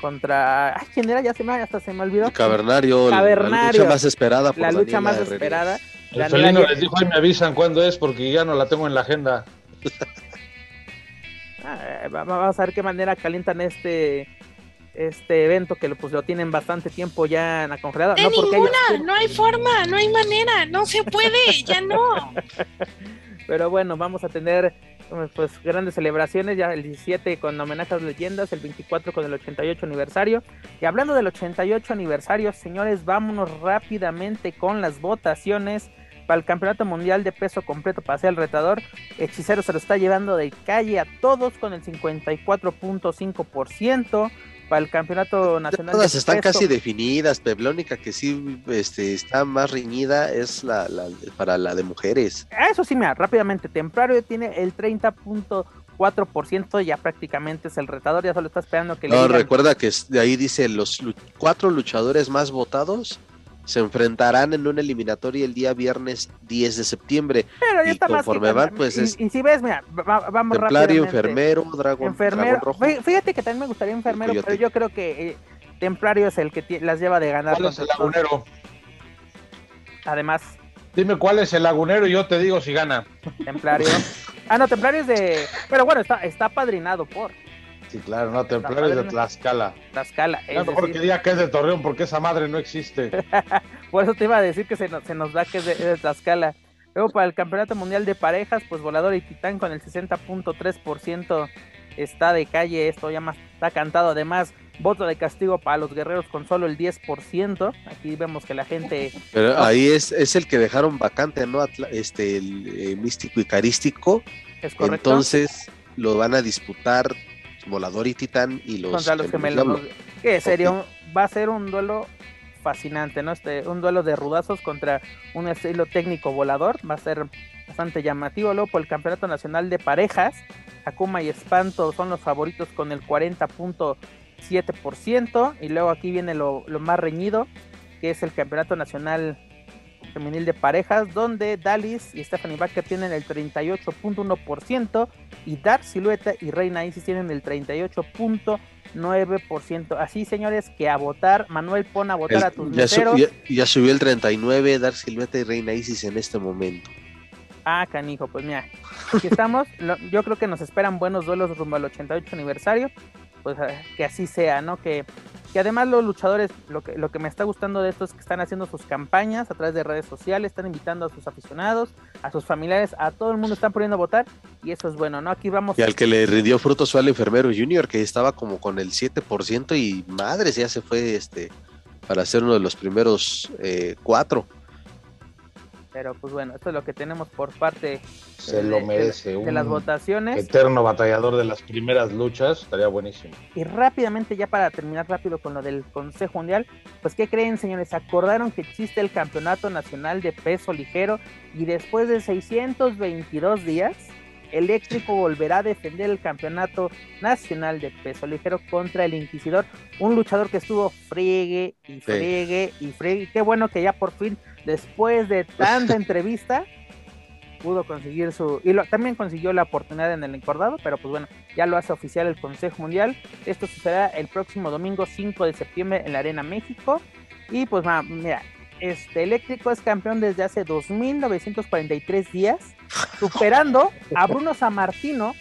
contra ay, quién era ya se me hasta se me olvidó. Cavernario, la lucha más esperada por La lucha más esperada. El Felino les dijo, "Ay, me avisan cuándo es porque ya no la tengo en la agenda." ah, vamos a ver qué manera calientan este este evento que pues lo tienen bastante tiempo ya en la congelada. De no, ninguna, no hay forma, no hay manera, no se puede, ya no. Pero bueno, vamos a tener pues grandes celebraciones, ya el 17 con homenajes leyendas, el 24 con el 88 aniversario. Y hablando del 88 aniversario, señores, vámonos rápidamente con las votaciones para el Campeonato Mundial de Peso Completo para ser el retador. Hechicero se lo está llevando de calle a todos con el 54.5% para el campeonato nacional. Todas están casi definidas, Peblónica que sí este, está más reñida es la, para la de mujeres. Eso sí, mira, rápidamente, Templario tiene el 30.4%, ya prácticamente es el retador, ya solo está esperando que no, recuerda que de ahí dice los cuatro luchadores más votados se enfrentarán en una eliminatoria el día viernes 10 de septiembre. Pero ya y está conforme van, pues y, es. Y, si ves, mira, vamos Templario, enfermero, dragón, enfermero. dragón rojo. Fíjate que también me gustaría enfermero, pero yo creo que eh, Templario es el que las lleva de ganar. ¿Cuál es el lagunero? Además. Dime cuál es el lagunero y yo te digo si gana. Templario. ah, no, Templario es de. Pero bueno, está, está padrinado por. Sí, claro, no, Templarios de Tlaxcala. Tlaxcala. Es mejor decir... que diga que es de Torreón porque esa madre no existe. Por eso te iba a decir que se nos, se nos da que es de, es de, Tlaxcala. Luego para el Campeonato Mundial de Parejas, pues Volador y Titán con el 60.3% está de calle, esto ya más está cantado. Además, voto de castigo para los guerreros con solo el 10%. Aquí vemos que la gente. Pero ahí es, es el que dejaron vacante, ¿no? Este, el eh, místico y carístico. Es correcto. Entonces lo van a disputar Volador y Titán y los. Contra los gemelos. Que sería va a ser un duelo fascinante, ¿no? Este, un duelo de rudazos contra un estilo técnico volador. Va a ser bastante llamativo. Luego por el Campeonato Nacional de Parejas. Akuma y Espanto son los favoritos con el 40.7%. Y luego aquí viene lo, más reñido, que es el Campeonato Nacional Femenil de Parejas, donde Dalis y Stephanie Baker tienen el 38.1% y Dark Silueta y Reina Isis tienen el 38.9%. Así, señores, que a votar, Manuel, pon a votar a tus ya, ya, subió el 39, Dark Silueta y Reina Isis en este momento. Ah, canijo, pues mira, aquí estamos. Yo creo que nos esperan buenos duelos rumbo al 88 aniversario. Pues eh, que así sea, ¿no? Que, que además los luchadores, lo que, lo que me está gustando de esto es que están haciendo sus campañas a través de redes sociales, están invitando a sus aficionados, a sus familiares, a todo el mundo están poniendo a votar y eso es bueno, ¿no? Aquí vamos. Y al que le rindió frutos fue al enfermero Junior, que estaba como con el 7% y madre, ya se fue este para ser uno de los primeros eh, cuatro. Pero pues bueno, esto es lo que tenemos por parte se lo merece de, las votaciones. Eterno batallador de las primeras luchas, estaría buenísimo. Y rápidamente, ya para terminar rápido con lo del Consejo Mundial, pues ¿qué creen señores? Acordaron que existe el Campeonato Nacional de Peso Ligero y después de 622 días, Eléctrico volverá a defender el Campeonato Nacional de Peso Ligero contra el Inquisidor, un luchador que estuvo friegue y friegue y friegue. Qué bueno que ya por fin después de tanta entrevista, pudo conseguir su. Y también consiguió la oportunidad en el encordado, pero pues bueno, ya lo hace oficial el Consejo Mundial. Esto sucederá el próximo domingo 5 de septiembre en la Arena México. Y pues mira, este Eléctrico es campeón desde hace 2.943 días, superando a Bruno Sammartino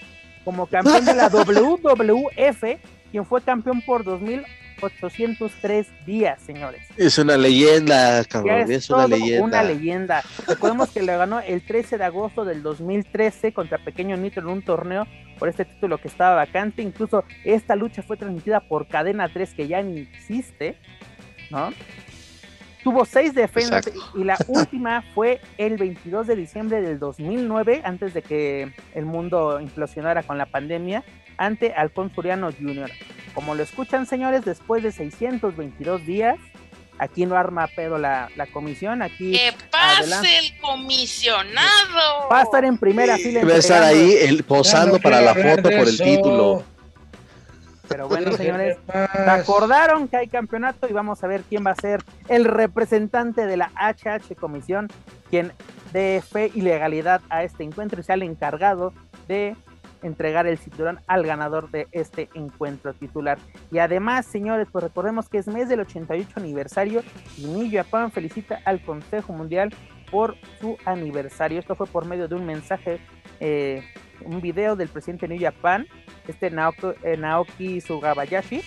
como campeón de la WWF, quien fue campeón por 2000 803 días, señores. Es una leyenda, cabrón, es, una leyenda. Una leyenda. Recordemos que le ganó el 13 de agosto del 2013 contra Pequeño Nitro en un torneo por este título que estaba vacante. Incluso esta lucha fue transmitida por Cadena 3, que ya ni existe, ¿no? Tuvo seis defensas y la última fue el 22 de diciembre del 2009, antes de que el mundo implosionara con la pandemia, ante Alfonso Suriano Jr. Como lo escuchan, señores, después de 622 días, aquí no arma pedo la, comisión, aquí... ¡Que pase el comisionado! Va a estar en primera fila. Va a estar ahí el, posando para la foto por el título. Pero bueno, señores, se acordaron que hay campeonato y vamos a ver quién va a ser el representante de la HH Comisión, quien dé fe y legalidad a este encuentro y sea el encargado de entregar el cinturón al ganador de este encuentro titular. Y además, señores, pues recordemos que es mes del 88 aniversario y New Japan felicita al Consejo Mundial por su aniversario. Esto fue por medio de un mensaje, eh, un video del presidente de New Japan, este Naoki, eh, Naoki Sugabayashi,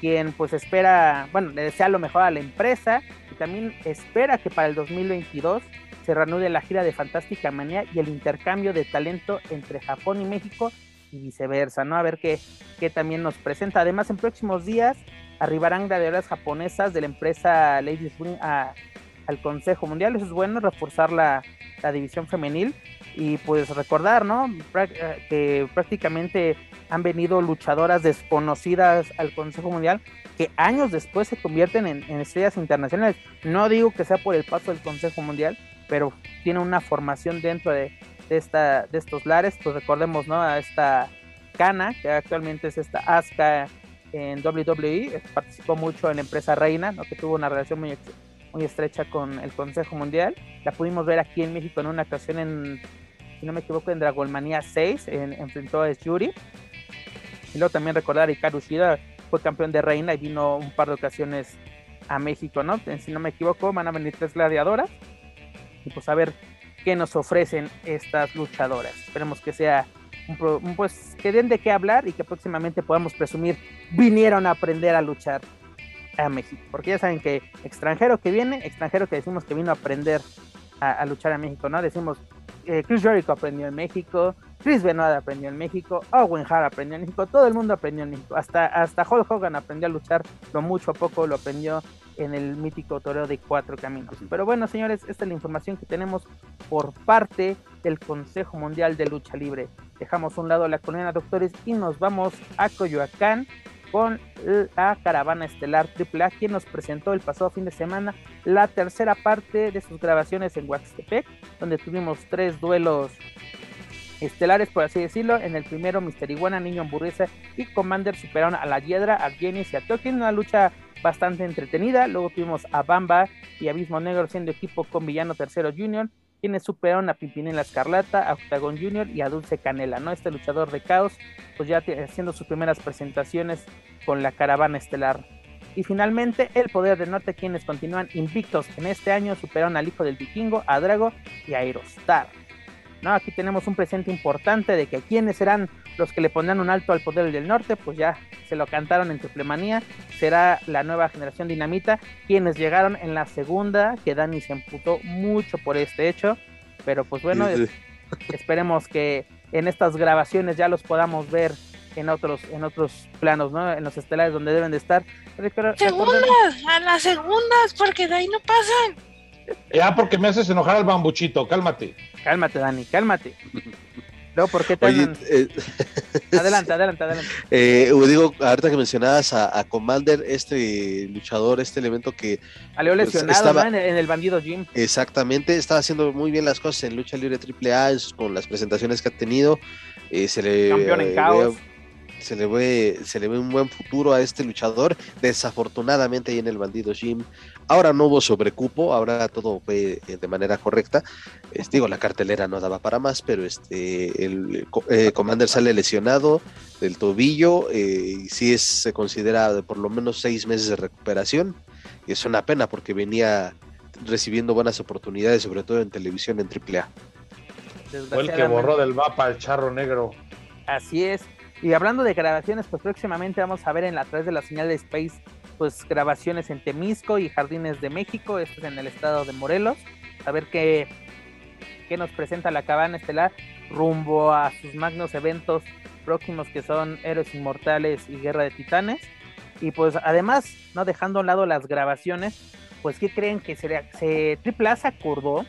quien pues espera, bueno, le desea lo mejor a la empresa y también espera que para el 2022 se reanude la gira de Fantástica Manía y el intercambio de talento entre Japón y México y viceversa, ¿no? A ver qué, qué también nos presenta. Además, en próximos días arribarán gladiadoras japonesas de la empresa Ladies Ring al Consejo Mundial. Eso es bueno, reforzar la, la división femenil y pues recordar, ¿no? Eh, que prácticamente han venido luchadoras desconocidas al Consejo Mundial que años después se convierten en, estrellas internacionales. No digo que sea por el paso del Consejo Mundial, pero tiene una formación dentro de, esta, de estos lares, pues recordemos, ¿no? A esta Kana, que actualmente es esta Asuka en WWE, participó mucho en la empresa Reina, ¿no? Que tuvo una relación muy, muy estrecha con el Consejo Mundial. La pudimos ver aquí en México en una ocasión en, si no me equivoco, en Dragonmania 6, en, enfrentó a Yuri. Y luego también recordar Hikaru Shida, fue campeón de Reina y vino un par de ocasiones a México, ¿no? Si no me equivoco, van a venir tres gladiadoras y pues a ver qué nos ofrecen estas luchadoras. Esperemos que sea un, pues que den de qué hablar y que próximamente podamos presumir vinieron a aprender a luchar a México, porque ya saben que extranjero que viene, extranjero que decimos que vino a aprender a, luchar en México, ¿no? Decimos, eh, Chris Jericho aprendió en México, Chris Benoit aprendió en México, Owen Hart aprendió en México, todo el mundo aprendió en México, hasta, hasta Hulk Hogan aprendió a luchar, lo mucho a poco lo aprendió en el mítico toreo de cuatro caminos. Pero bueno, señores, esta es la información que tenemos por parte del Consejo Mundial de Lucha Libre. Dejamos a un lado la colonia doctores y nos vamos a Coyoacán con la caravana estelar AAA, quien nos presentó el pasado fin de semana la tercera parte de sus grabaciones en Huaxtepec, donde tuvimos tres duelos estelares, por así decirlo. En el primero, Mister Iguana, Niño Hamburguesa y Commander superaron a la Hiedra, a Genis y a Tolkien, una lucha bastante entretenida. Luego tuvimos a Bamba y Abismo Negro siendo equipo con Villano Tercero Junior, quienes superaron a Pimpinela Escarlata, a Octagon Junior y a Dulce Canela, ¿no? Este luchador de caos, pues ya haciendo sus primeras presentaciones con la caravana estelar. Y finalmente, el Poder del Norte, quienes continúan invictos en este año, superaron al Hijo del Vikingo, a Drago y a Aerostar. ¿no? Aquí tenemos un presente importante de que quienes serán los que le pondrán un alto al poder del norte, pues ya se lo cantaron en Triplemanía, será la nueva generación dinamita, quienes llegaron en la segunda, que Dani se emputó mucho por este hecho, pero pues bueno, esperemos que en estas grabaciones ya los podamos ver en otros en otros planos, ¿no? En los estelares donde deben de estar. segundas, a las segundas, porque de ahí no pasan. Ya, porque me haces enojar al bambuchito, cálmate. Cálmate, Dani, cálmate. Luego, ¿por qué te eh, Adelante, adelante, adelante. Eh, digo, ahorita que mencionabas a, Commander, este luchador, este elemento que... Salió pues, lesionado en, el, bandido Jim. Exactamente, estaba haciendo muy bien las cosas en lucha libre AAA, con las presentaciones que ha tenido. Eh, se le, Campeón en caos se le ve se le ve un buen futuro a este luchador desafortunadamente ahí en el bandido Jim ahora no hubo sobrecupo ahora todo fue eh, de manera correcta. Digo la cartelera no daba para más pero este el eh, Commander sale lesionado del tobillo eh, y sí es se considera por lo menos seis meses de recuperación. Y es una pena porque venía recibiendo buenas oportunidades sobre todo en televisión en AAA fue el que borró del mapa el charro negro. Así es, y hablando de grabaciones, pues próximamente vamos a ver en la través de la señal de Space, pues grabaciones en Temisco y Jardines de México, esto es en el estado de Morelos, a ver qué, qué nos presenta la cabana estelar rumbo a sus magnos eventos próximos que son Héroes Inmortales y Guerra de Titanes. Y pues además, no dejando a un lado las grabaciones, pues ¿qué creen que se, se Triple A se acordó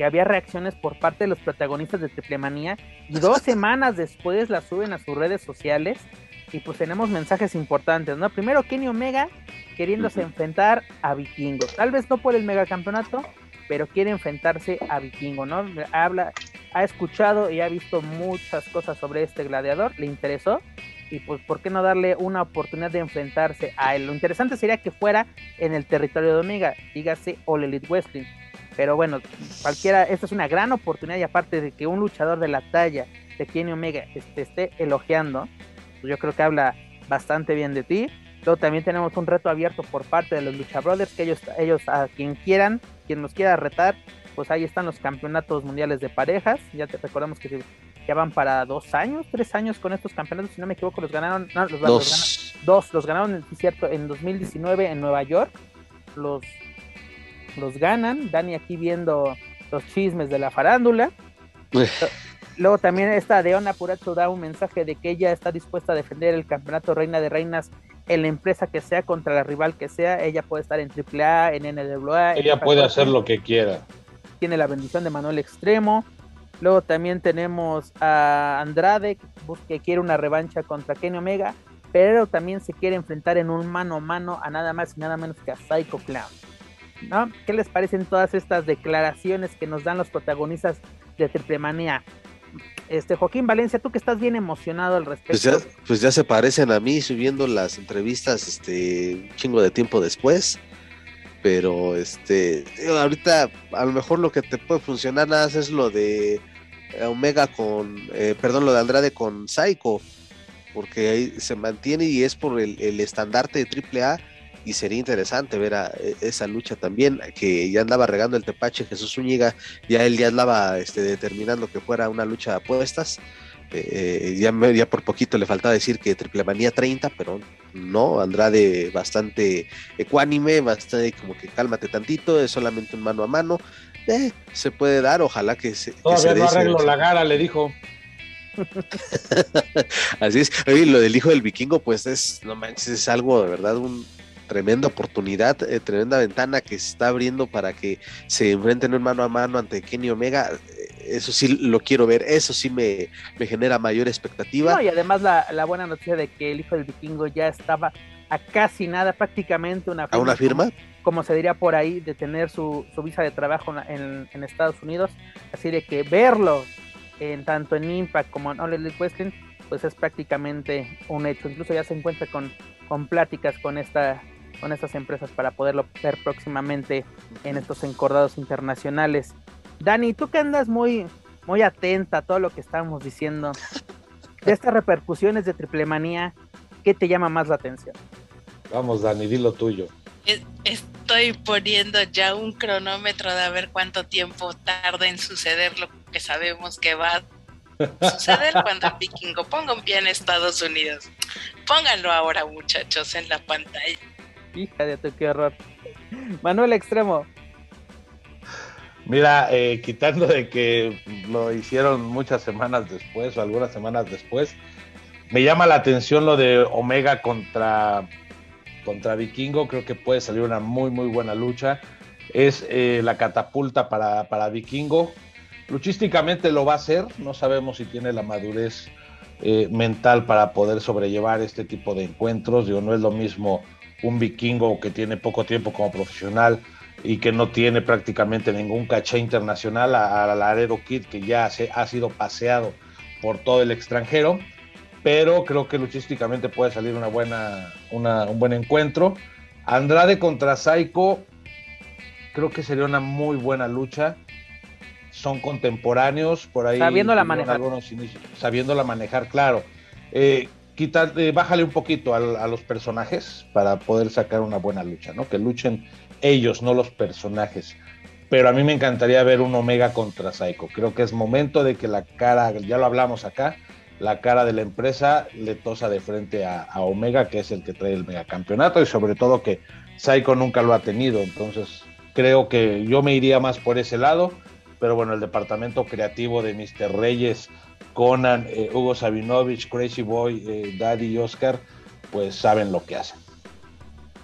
que había reacciones por parte de los protagonistas de Triplemanía y dos semanas después las suben a sus redes sociales y pues tenemos mensajes importantes, ¿no? Primero Kenny Omega queriéndose enfrentar a Vikingo, tal vez no por el megacampeonato, pero quiere enfrentarse a Vikingo, ¿no? Habla, ha escuchado y ha visto muchas cosas sobre este gladiador, le interesó y pues por qué no darle una oportunidad de enfrentarse a él. Lo interesante sería que fuera en el territorio de Omega, dígase All Elite Wrestling pero bueno, cualquiera, esta es una gran oportunidad y aparte de que un luchador de la talla de Kenny Omega este, esté elogiando, pues yo creo que habla bastante bien de ti. Luego también tenemos un reto abierto por parte de los Lucha Brothers, que ellos, ellos a quien quieran, quien nos quiera retar, pues ahí están los campeonatos mundiales de parejas. Ya te recordamos que ya van para dos años, tres años con estos campeonatos, si no me equivoco, los ganaron, no, los, dos. Los ganaron, dos, los ganaron, cierto, en 2019 en Nueva York. Los los ganan. Dani aquí viendo los chismes de la farándula. Luego también esta Deona Puracho da un mensaje de que ella está dispuesta a defender el campeonato Reina de Reinas en la empresa que sea, contra la rival que sea. Ella puede estar en AAA, en NWA. Ella puede hacer lo que quiera. Tiene la bendición de Manuel Extremo. Luego también tenemos a Andrade, que quiere una revancha contra Kenny Omega, pero también se quiere enfrentar en un mano a mano a nada más y nada menos que a Psycho Clown. ¿No? ¿Qué les parecen todas estas declaraciones que nos dan los protagonistas de Triple Manía? Este, Joaquín Valencia, tú que estás bien emocionado al respecto. Pues ya, pues se parecen a mí subiendo las entrevistas este un chingo de tiempo después. Pero este ahorita a lo mejor lo que te puede funcionar nada más es lo de Omega con eh, perdón, lo de Andrade con Psycho. Porque ahí se mantiene y es por el, el estandarte de AAA y sería interesante ver a e, esa lucha también, que ya andaba regando el tepache Jesús Zúñiga, ya él ya andaba este, determinando que fuera una lucha de apuestas. Eh, ya, ya, por poquito le faltaba decir que Triple Manía 30, pero no, Andrade bastante ecuánime, bastante como que cálmate tantito, es solamente un mano a mano, eh, se puede dar, ojalá que se. Todavía no arreglo la gara, le dijo. Así es. Oye, lo del hijo del vikingo, pues es, no manches, es algo de verdad, un tremenda oportunidad, eh, tremenda ventana que se está abriendo para que se enfrenten un mano a mano ante Kenny Omega. Eh, eso sí lo quiero ver, eso sí me, me genera mayor expectativa. y además la, la, buena noticia de que el hijo del vikingo ya estaba a casi nada, prácticamente una firma. ¿A una firma? Como, se diría por ahí, de tener su, su visa de trabajo en, en, Estados Unidos. Así de que verlo en tanto en Impact como en All Elite Wrestling, pues es prácticamente un hecho. Incluso ya se encuentra con, con pláticas con esta con estas empresas para poderlo ver próximamente en estos encordados internacionales. Dani, tú que andas muy, muy atenta a todo lo que estamos diciendo de estas repercusiones de triple manía, ¿qué te llama más la atención? Vamos, Dani, di lo tuyo. Estoy poniendo ya un cronómetro de a ver cuánto tiempo tarda en suceder lo que sabemos que va a suceder cuando el vikingo ponga un pie en Estados Unidos. Pónganlo ahora, muchachos, en la pantalla. Hija de tu, qué horror. Manuel Extremo. Mira, eh, quitando de que lo hicieron muchas semanas después o algunas semanas después, me llama la atención lo de Omega contra, contra Vikingo. Creo que puede salir una muy, muy buena lucha. Es eh, la catapulta para, para, Vikingo. Luchísticamente lo va a hacer. No sabemos si tiene la madurez eh, mental para poder sobrellevar este tipo de encuentros. Digo, no es lo mismo un vikingo que tiene poco tiempo como profesional y que no tiene prácticamente ningún caché internacional a, Laredo Kid que ya se, ha sido paseado por todo el extranjero pero creo que luchísticamente puede salir una buena, un buen encuentro. Andrade contra Saiko, creo que sería una muy buena lucha. Son contemporáneos, por ahí. Sabiéndola manejar. sabiéndola manejar, claro. Eh, eh, bájale un poquito a, los personajes para poder sacar una buena lucha, ¿no? Que luchen ellos, no los personajes. Pero a mí me encantaría ver un Omega contra Saiko. Creo que es momento de que la cara, ya lo hablamos acá, la cara de la empresa le tosa de frente a, Omega, que es el que trae el megacampeonato, y sobre todo que Saiko nunca lo ha tenido. Entonces, creo que yo me iría más por ese lado. Pero bueno, el departamento creativo de Mr. Reyes, Conan, eh, Hugo Sabinovich, Crazy Boy, eh, Daddy y Oscar, pues saben lo que hacen.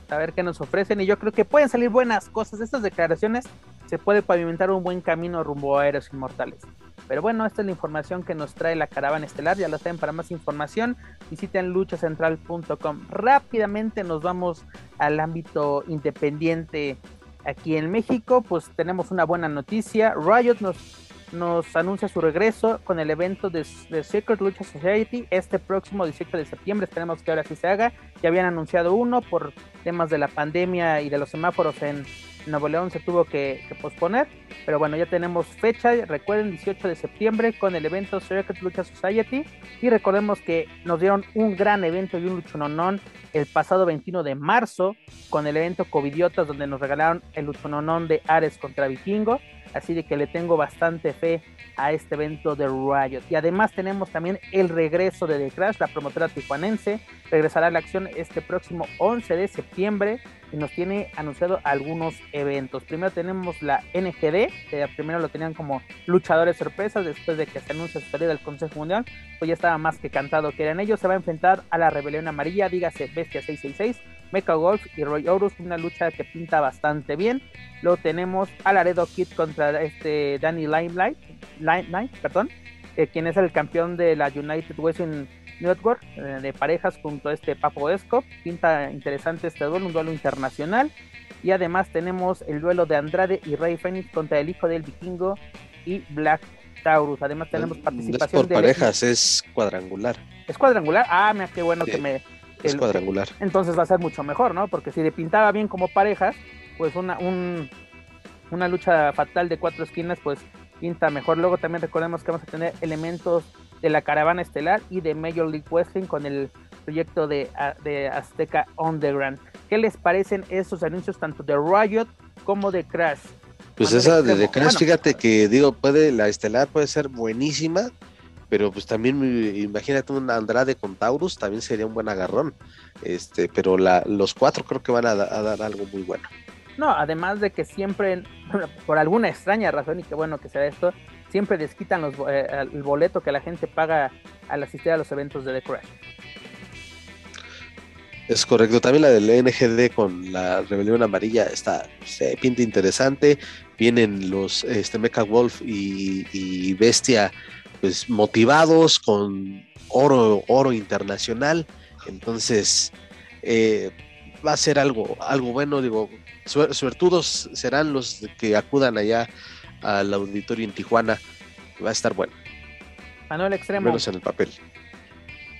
A ver qué nos ofrecen y yo creo que pueden salir buenas cosas. De estas declaraciones se puede pavimentar un buen camino rumbo a Héroes Inmortales. Pero bueno, esta es la información que nos trae la caravana estelar. Ya lo saben, para más información visiten luchacentral.com. Rápidamente nos vamos al ámbito independiente aquí en México. Pues tenemos una buena noticia. Riot nos nos anuncia su regreso con el evento de, Secret Lucha Society este próximo 18 de septiembre. Esperemos que ahora sí se haga. Ya habían anunciado uno por temas de la pandemia y de los semáforos en Nuevo León se tuvo que, posponer. Pero bueno, ya tenemos fecha. Recuerden, 18 de septiembre con el evento Secret Lucha Society. Y recordemos que nos dieron un gran evento y un luchononón el pasado 21 de marzo con el evento Covidiotas donde nos regalaron el luchononón de Ares contra Vikingo así de que le tengo bastante fe a este evento de Riot. Y además tenemos también el regreso de The Crash, la promotora tijuanense, regresará a la acción este próximo 11 de septiembre y nos tiene anunciado algunos eventos. Primero tenemos la NGD, que primero lo tenían como luchadores sorpresas, después de que se anuncia su salida del Consejo Mundial, pues ya estaba más que cantado que eran ellos. Se va a enfrentar a la Rebelión Amarilla, dígase Bestia 666, Mecha Golf y Roy Horus, una lucha que pinta bastante bien. Luego tenemos a Laredo Kid contra este Danny Limelight, Limelight, perdón, eh, quien es el campeón de la United Wrestling Network eh, de parejas junto a este Papo Escop. Pinta interesante este duelo, un duelo internacional. Y además tenemos el duelo de Andrade y Rey Phoenix contra el hijo del vikingo y Black Taurus. Además tenemos participación es por parejas, es cuadrangular. ¿Es cuadrangular? Ah, mira qué bueno que me... Es cuadrangular. Entonces va a ser mucho mejor, ¿no? Porque si le pintaba bien como parejas, pues una, un, una lucha fatal de cuatro esquinas, pues pinta mejor. Luego también recordemos que vamos a tener elementos de la caravana estelar y de Major League Wrestling con el proyecto de, de Azteca Underground. ¿Qué les parecen esos anuncios tanto de Riot como de Crash? Pues esa de, Crash, fíjate que digo, puede, la estelar puede ser buenísima, pero pues también imagínate un Andrade con Taurus, también sería un buen agarrón. Este, pero la, los cuatro creo que van a, dar algo muy bueno. No, además de que siempre, por alguna extraña razón, y qué bueno que sea esto, siempre desquitan los, eh, el boleto que la gente paga al asistir a los eventos de The Crash. Es correcto. También la del NGD con la Rebelión Amarilla está, se pinta interesante. Vienen los este, Mecha Wolf y, Bestia, pues motivados con oro, oro internacional. Entonces, eh, va a ser algo, algo bueno. Digo, suertudos serán los que acudan allá al auditorio en Tijuana. Va a estar bueno. Manuel Extremo. Menos en el papel.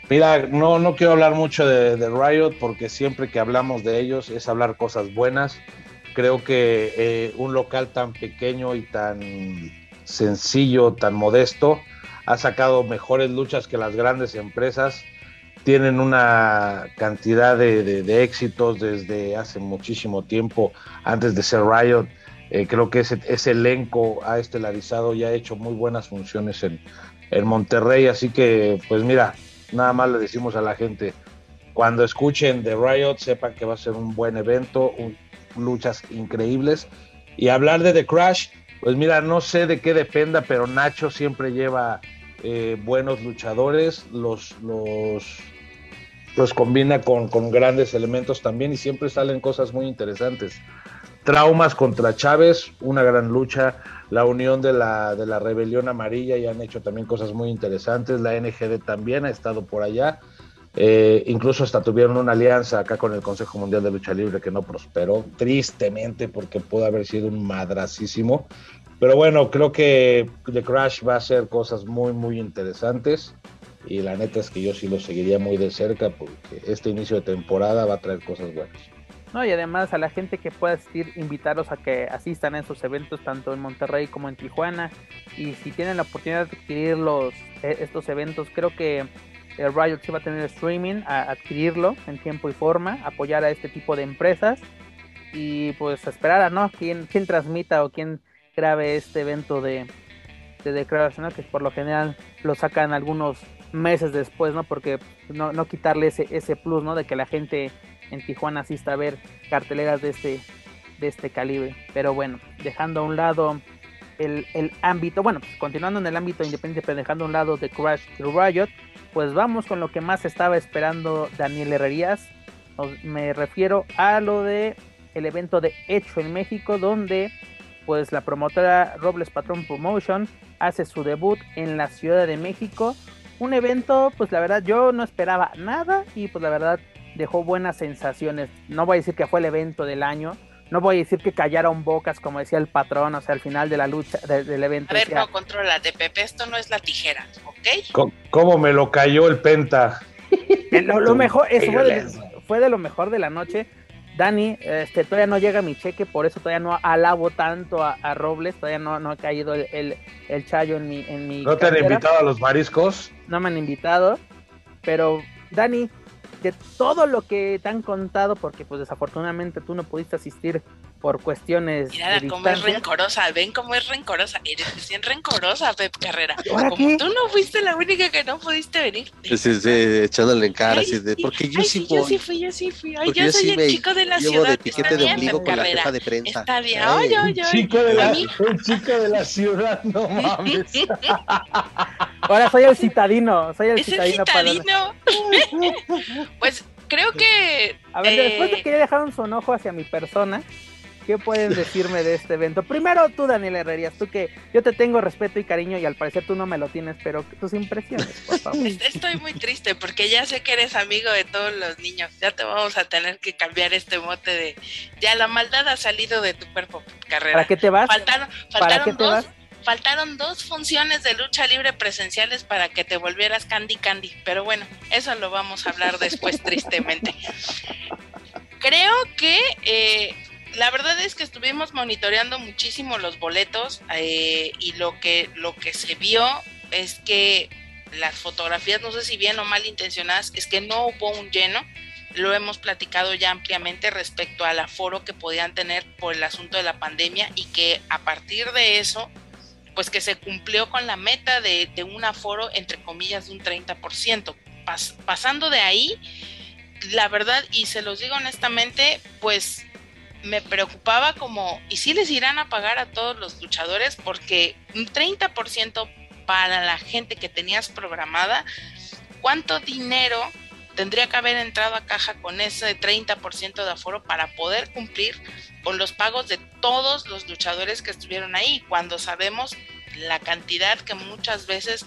Mira, no, no quiero hablar mucho de, Riot porque siempre que hablamos de ellos es hablar cosas buenas. Creo que eh, un local tan pequeño y tan sencillo, tan modesto, ha sacado mejores luchas que las grandes empresas. Tienen una cantidad de, éxitos desde hace muchísimo tiempo, antes de ser Riot. Eh, creo que ese, elenco ha estelarizado y ha hecho muy buenas funciones en, en Monterrey. Así que, pues mira, nada más le decimos a la gente, cuando escuchen The Riot, sepan que va a ser un buen evento, luchas increíbles. Y hablar de The Crash, pues mira, no sé de qué dependa, pero Nacho siempre lleva eh, buenos luchadores, los, los, los combina con, con, grandes elementos también y siempre salen cosas muy interesantes. Traumas contra Chávez, una gran lucha. La unión de la, de la rebelión amarilla y han hecho también cosas muy interesantes. La NGD también ha estado por allá. Eh, incluso hasta tuvieron una alianza acá con el Consejo Mundial de Lucha Libre que no prosperó, tristemente, porque pudo haber sido un madrasísimo. Pero bueno, creo que The Crash va a hacer cosas muy, muy interesantes. Y la neta es que yo sí lo seguiría muy de cerca porque este inicio de temporada va a traer cosas buenas. No, y además a la gente que pueda asistir, invitarlos a que asistan a esos eventos tanto en Monterrey como en Tijuana. Y si tienen la oportunidad de adquirir los, e, estos eventos, creo que el Riot sí va a tener streaming, a adquirirlo en tiempo y forma, apoyar a este tipo de empresas y pues esperar a no quién, quién transmita o quién grabe este evento de, de The Crash, que por lo general lo sacan algunos meses después, ¿no? Porque no, no quitarle ese, ese plus, ¿no? De que la gente en Tijuana asista a ver carteleras de este, de este calibre. Pero bueno, dejando a un lado el, ámbito, bueno, pues continuando en el ámbito independiente, pero dejando a un lado de Crash Riot, pues vamos con lo que más estaba esperando Daniel Herrerías. me refiero a lo de el evento de Hecho en México, donde pues la promotora Robles Patron Promotion hace su debut en la Ciudad de México. Un evento, pues la verdad yo no esperaba nada y pues la verdad dejó buenas sensaciones. No voy a decir que fue el evento del año, no voy a decir que callaron bocas, como decía el patrón, o sea, al final de la lucha, del evento. A ver, no, controlate, Pepe, esto no es la tijera, ¿ok? ¿Cómo, me lo cayó el penta? lo, mejor, eso fue de, lo mejor de la noche. Dani, este, todavía no llega mi cheque, por eso todavía no alabo tanto a, Robles, todavía no, no ha caído el, el, chayo en mi, en mi ¿No te han invitado a los mariscos? No me han invitado, pero Dani, de todo lo que te han contado, porque pues desafortunadamente tú no pudiste asistir por cuestiones. Mira cómo es rencorosa, ven cómo es rencorosa. Eres bien rencorosa, Pep Carrera. Como tú no fuiste la única que no pudiste venir. Sí, sí, echándole en cara, así de, porque yo sí, yo sí fui, yo sí fui. Ay, yo soy el chico de la ciudad. de piquete de ombligo con la jefa de prensa. Está bien, ay, ay, ay. Chico de la, un chico de la ciudad, no mames. Ahora soy el citadino, soy el ¿Es citadino. El citadino? pues creo que. A ver, después de que ya dejaron su enojo hacia mi persona, ¿qué pueden decirme de este evento? Primero tú, Daniel Herrerías, tú que yo te tengo respeto y cariño y al parecer tú no me lo tienes, pero tus impresiones, por favor. Estoy muy triste porque ya sé que eres amigo de todos los niños. Ya te vamos a tener que cambiar este mote de. Ya la maldad ha salido de tu cuerpo, carrera. ¿Para qué te vas? Faltaron, ¿Para qué te vas? faltaron dos funciones de lucha libre presenciales para que te volvieras Candy Candy, pero bueno, eso lo vamos a hablar después tristemente. Creo que eh, la verdad es que estuvimos monitoreando muchísimo los boletos eh, y lo que, lo que se vio es que las fotografías, no sé si bien o mal intencionadas, es que no hubo un lleno. Lo hemos platicado ya ampliamente respecto al aforo que podían tener por el asunto de la pandemia y que a partir de eso pues que se cumplió con la meta de, un aforo entre comillas de un 30%. pasando de ahí, la verdad, y se los digo honestamente, pues me preocupaba como, ¿y si les irán a pagar a todos los luchadores? Porque un 30% para la gente que tenías programada, ¿cuánto dinero tendría que haber entrado a caja con ese 30% de aforo para poder cumplir con los pagos de todos los luchadores que estuvieron ahí, cuando sabemos la cantidad que muchas veces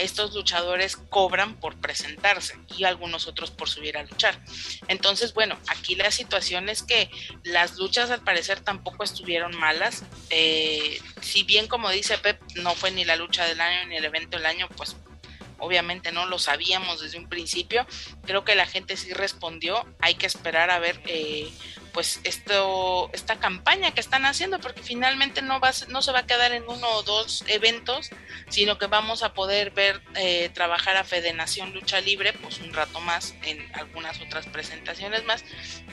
estos luchadores cobran por presentarse y algunos otros por subir a luchar. Entonces, bueno, aquí la situación es que las luchas al parecer tampoco estuvieron malas. Eh, si bien como dice Pep, no fue ni la lucha del año ni el evento del año, pues obviamente no lo sabíamos desde un principio. Creo que la gente sí respondió. Hay que esperar a ver eh, pues esto, esta campaña que están haciendo, porque finalmente no, va, no se va a quedar en uno o dos eventos, sino que vamos a poder ver eh, trabajar a Federación Lucha Libre pues un rato más en algunas otras presentaciones más.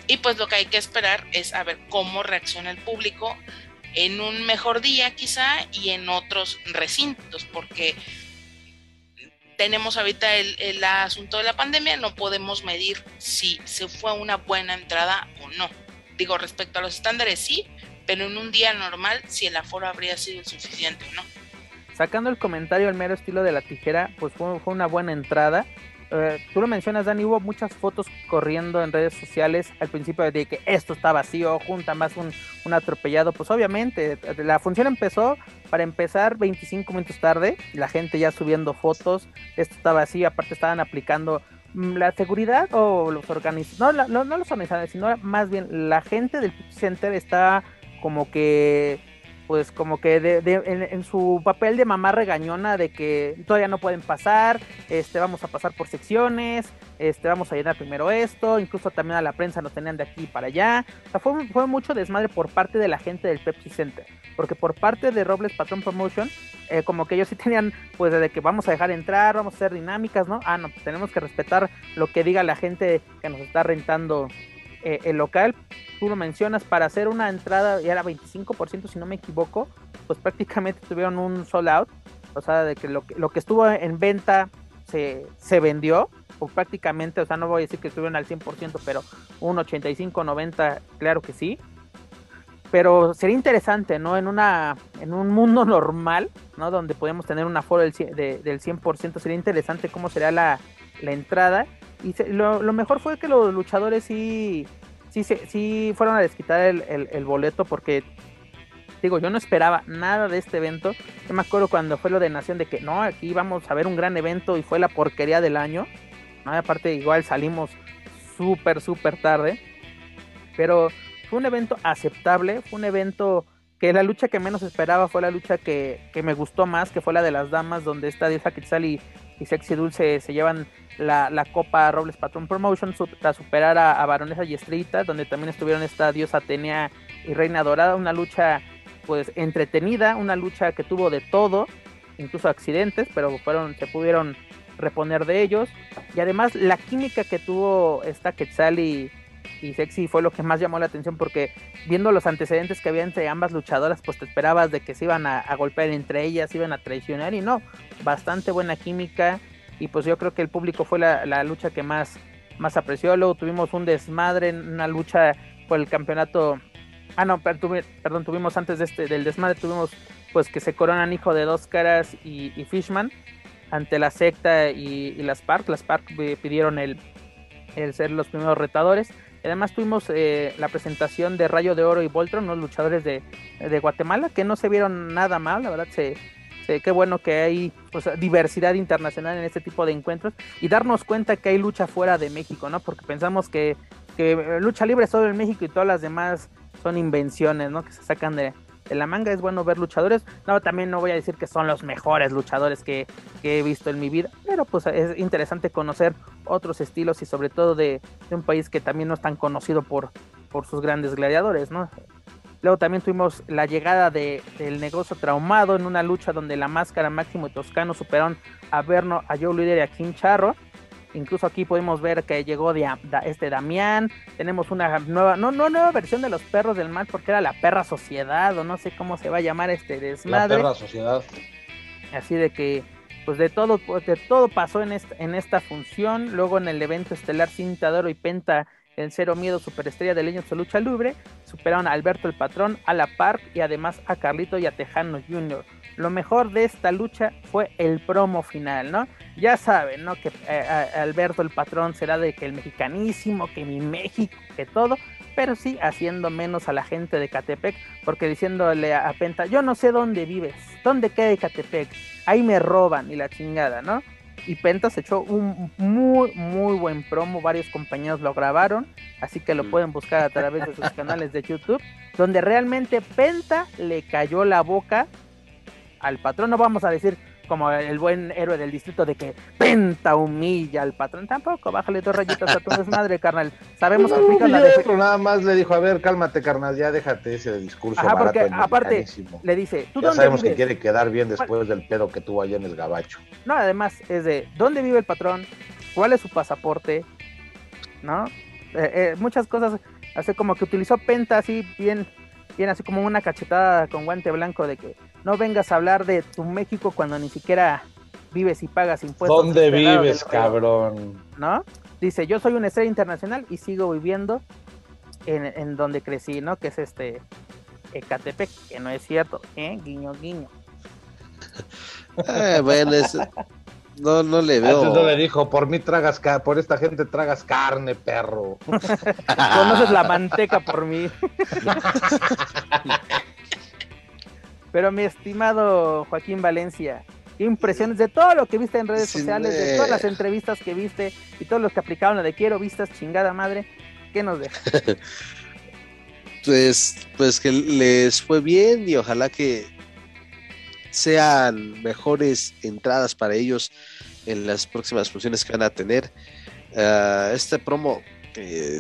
Y pues lo que hay que esperar es a ver cómo reacciona el público en un mejor día quizá y en otros recintos, porque tenemos ahorita el, el, asunto de la pandemia, no podemos medir si se fue una buena entrada o no. Digo, respecto a los estándares sí, pero en un día normal si el aforo habría sido suficiente o no. Sacando el comentario al mero estilo de la tijera, pues fue, fue una buena entrada. Eh, tú lo mencionas, Dani, hubo muchas fotos corriendo en redes sociales al principio de que esto está vacío, junta más un, un atropellado. Pues obviamente, la función empezó para empezar 25 minutos tarde, la gente ya subiendo fotos, esto estaba así, aparte estaban aplicando la seguridad o los organizadores, no, no, los organizadores, sino más bien la gente del Center está como que pues como que de, de, en, en, su papel de mamá regañona de que todavía no pueden pasar, este vamos a pasar por secciones, este vamos a llenar primero esto, incluso también a la prensa nos tenían de aquí para allá, o sea, fue, mucho desmadre por parte de la gente del Pepsi Center, porque por parte de Robles Patron Promotion, eh, como que ellos sí tenían, pues de que vamos a dejar entrar, vamos a hacer dinámicas, ¿no? Ah, no, pues tenemos que respetar lo que diga la gente que nos está rentando eh, el local, tú lo mencionas, para hacer una entrada, ya era 25% si no me equivoco, pues prácticamente tuvieron un sold out, o sea, de que lo, lo que estuvo en venta se, se vendió, o prácticamente, o sea, no voy a decir que estuvieron al 100%, pero un 85, 90, claro que sí. Pero sería interesante, ¿no? En una en un mundo normal, ¿no? Donde podemos tener un aforo del, de, del 100%, sería interesante cómo sería la, la entrada. Y se, lo, mejor fue que los luchadores sí, sí, sí, fueron a desquitar el, boleto porque, digo, yo no esperaba nada de este evento. Yo me acuerdo cuando fue lo de Nación de que no, aquí vamos a ver un gran evento y fue la porquería del año. ¿no? Aparte, igual salimos súper, súper tarde. Pero fue un evento aceptable, fue un evento que la lucha que menos esperaba fue la lucha que, que me gustó más, que fue la de las damas, donde esta Diosa Quetzal y, y Sexy Dulce se llevan la, la Copa Robles Patron Promotion para superar a, Baronesa y Estrellita, donde también estuvieron esta Diosa Atenea y Reina Dorada, una lucha pues entretenida, una lucha que tuvo de todo, incluso accidentes, pero fueron, se pudieron reponer de ellos, y además la química que tuvo esta Quetzal y, y Sexy fue lo que más llamó la atención porque viendo los antecedentes que había entre ambas luchadoras, pues te esperabas de que se iban a, a golpear entre ellas, iban a traicionar y no, bastante buena química y pues yo creo que el público fue la, la lucha que más, más apreció. Luego tuvimos un desmadre, una lucha por el campeonato. Ah, no, perdón, tuvimos antes de este, del desmadre, tuvimos pues que se coronan hijo de dos caras y, y Fishman ante la secta y, y las Park. Las Park pidieron el, el ser los primeros retadores. Además tuvimos eh, la presentación de Rayo de Oro y Voltron, unos luchadores de, de, Guatemala, que no se vieron nada mal, la verdad se, qué bueno que hay diversidad internacional en este tipo de encuentros y darnos cuenta que hay lucha fuera de México, ¿no? Porque pensamos que, que lucha libre solo en México y todas las demás son invenciones, ¿no? Que se sacan de, de la manga, es bueno ver luchadores. No, también no voy a decir que son los mejores luchadores que, he visto en mi vida, pero pues es interesante conocer otros estilos y sobre todo de, un país que también no es tan conocido por, sus grandes gladiadores, ¿no? Luego también tuvimos la llegada de, del negocio traumado en una lucha donde la máscara Máximo y Toscano superaron a Berno, a Joe Líder y a Kim Charro. Incluso aquí podemos ver que llegó de, de, este Damián. Tenemos una nueva, no, no nueva versión de los perros del mal, porque era la perra sociedad, o no sé cómo se va a llamar este desmadre. La perra sociedad. Así de que, pues de todo, de todo pasó en esta, en esta función. Luego en el evento estelar Cintadoro y Penta en Cero Miedo Superestrella de Leños de Lucha Libre, superaron a Alberto el Patrón, a La Park y además a Carlito y a Tejano Jr. Lo mejor de esta lucha fue el promo final, ¿no? Ya saben, ¿no? Que eh, Alberto el Patrón será de que el mexicanísimo, que mi México, que todo, pero sí haciendo menos a la gente de Catepec, porque diciéndole a Penta, yo no sé dónde vives, dónde queda Catepec, ahí me roban y la chingada, ¿no? Y Penta se echó un muy, muy buen promo, varios compañeros lo grabaron, así que lo mm. pueden buscar a través de sus canales de YouTube, donde realmente Penta le cayó la boca al patrón, no vamos a decir como el buen héroe del distrito de que penta humilla al patrón. Tampoco, bájale dos rayitas a tu desmadre, carnal. Sabemos que aplicas la defensa. nada más le dijo, a ver, cálmate, carnal, ya déjate ese discurso. Ajá, porque aparte le dice, ¿tú ya sabemos que quiere quedar bien después del pedo que tuvo allá en el gabacho. No, además es de, ¿dónde vive el patrón? ¿Cuál es su pasaporte? ¿No? Eh, eh, muchas cosas, así como que utilizó penta así bien, bien así como una cachetada con guante blanco de que no vengas a hablar de tu México cuando ni siquiera vives y pagas impuestos. ¿Dónde vives, cabrón? ¿No? Dice, yo soy una estrella internacional y sigo viviendo en, donde crecí, ¿no? Que es este Ecatepec, que no es cierto, ¿eh? Guiño, guiño. eh, bueno, no, no le veo. Antes no le dijo, por mí tragas, por esta gente tragas carne, perro. Conoces la manteca por mí. Pero mi estimado Joaquín Valencia, ¿qué impresiones de todo lo que viste en redes sociales, de todas las entrevistas que viste y todos los que aplicaron la de quiero vistas, chingada madre? ¿Qué nos deja? pues, pues que les fue bien y ojalá que sean mejores entradas para ellos en las próximas funciones que van a tener. Ah, este promo,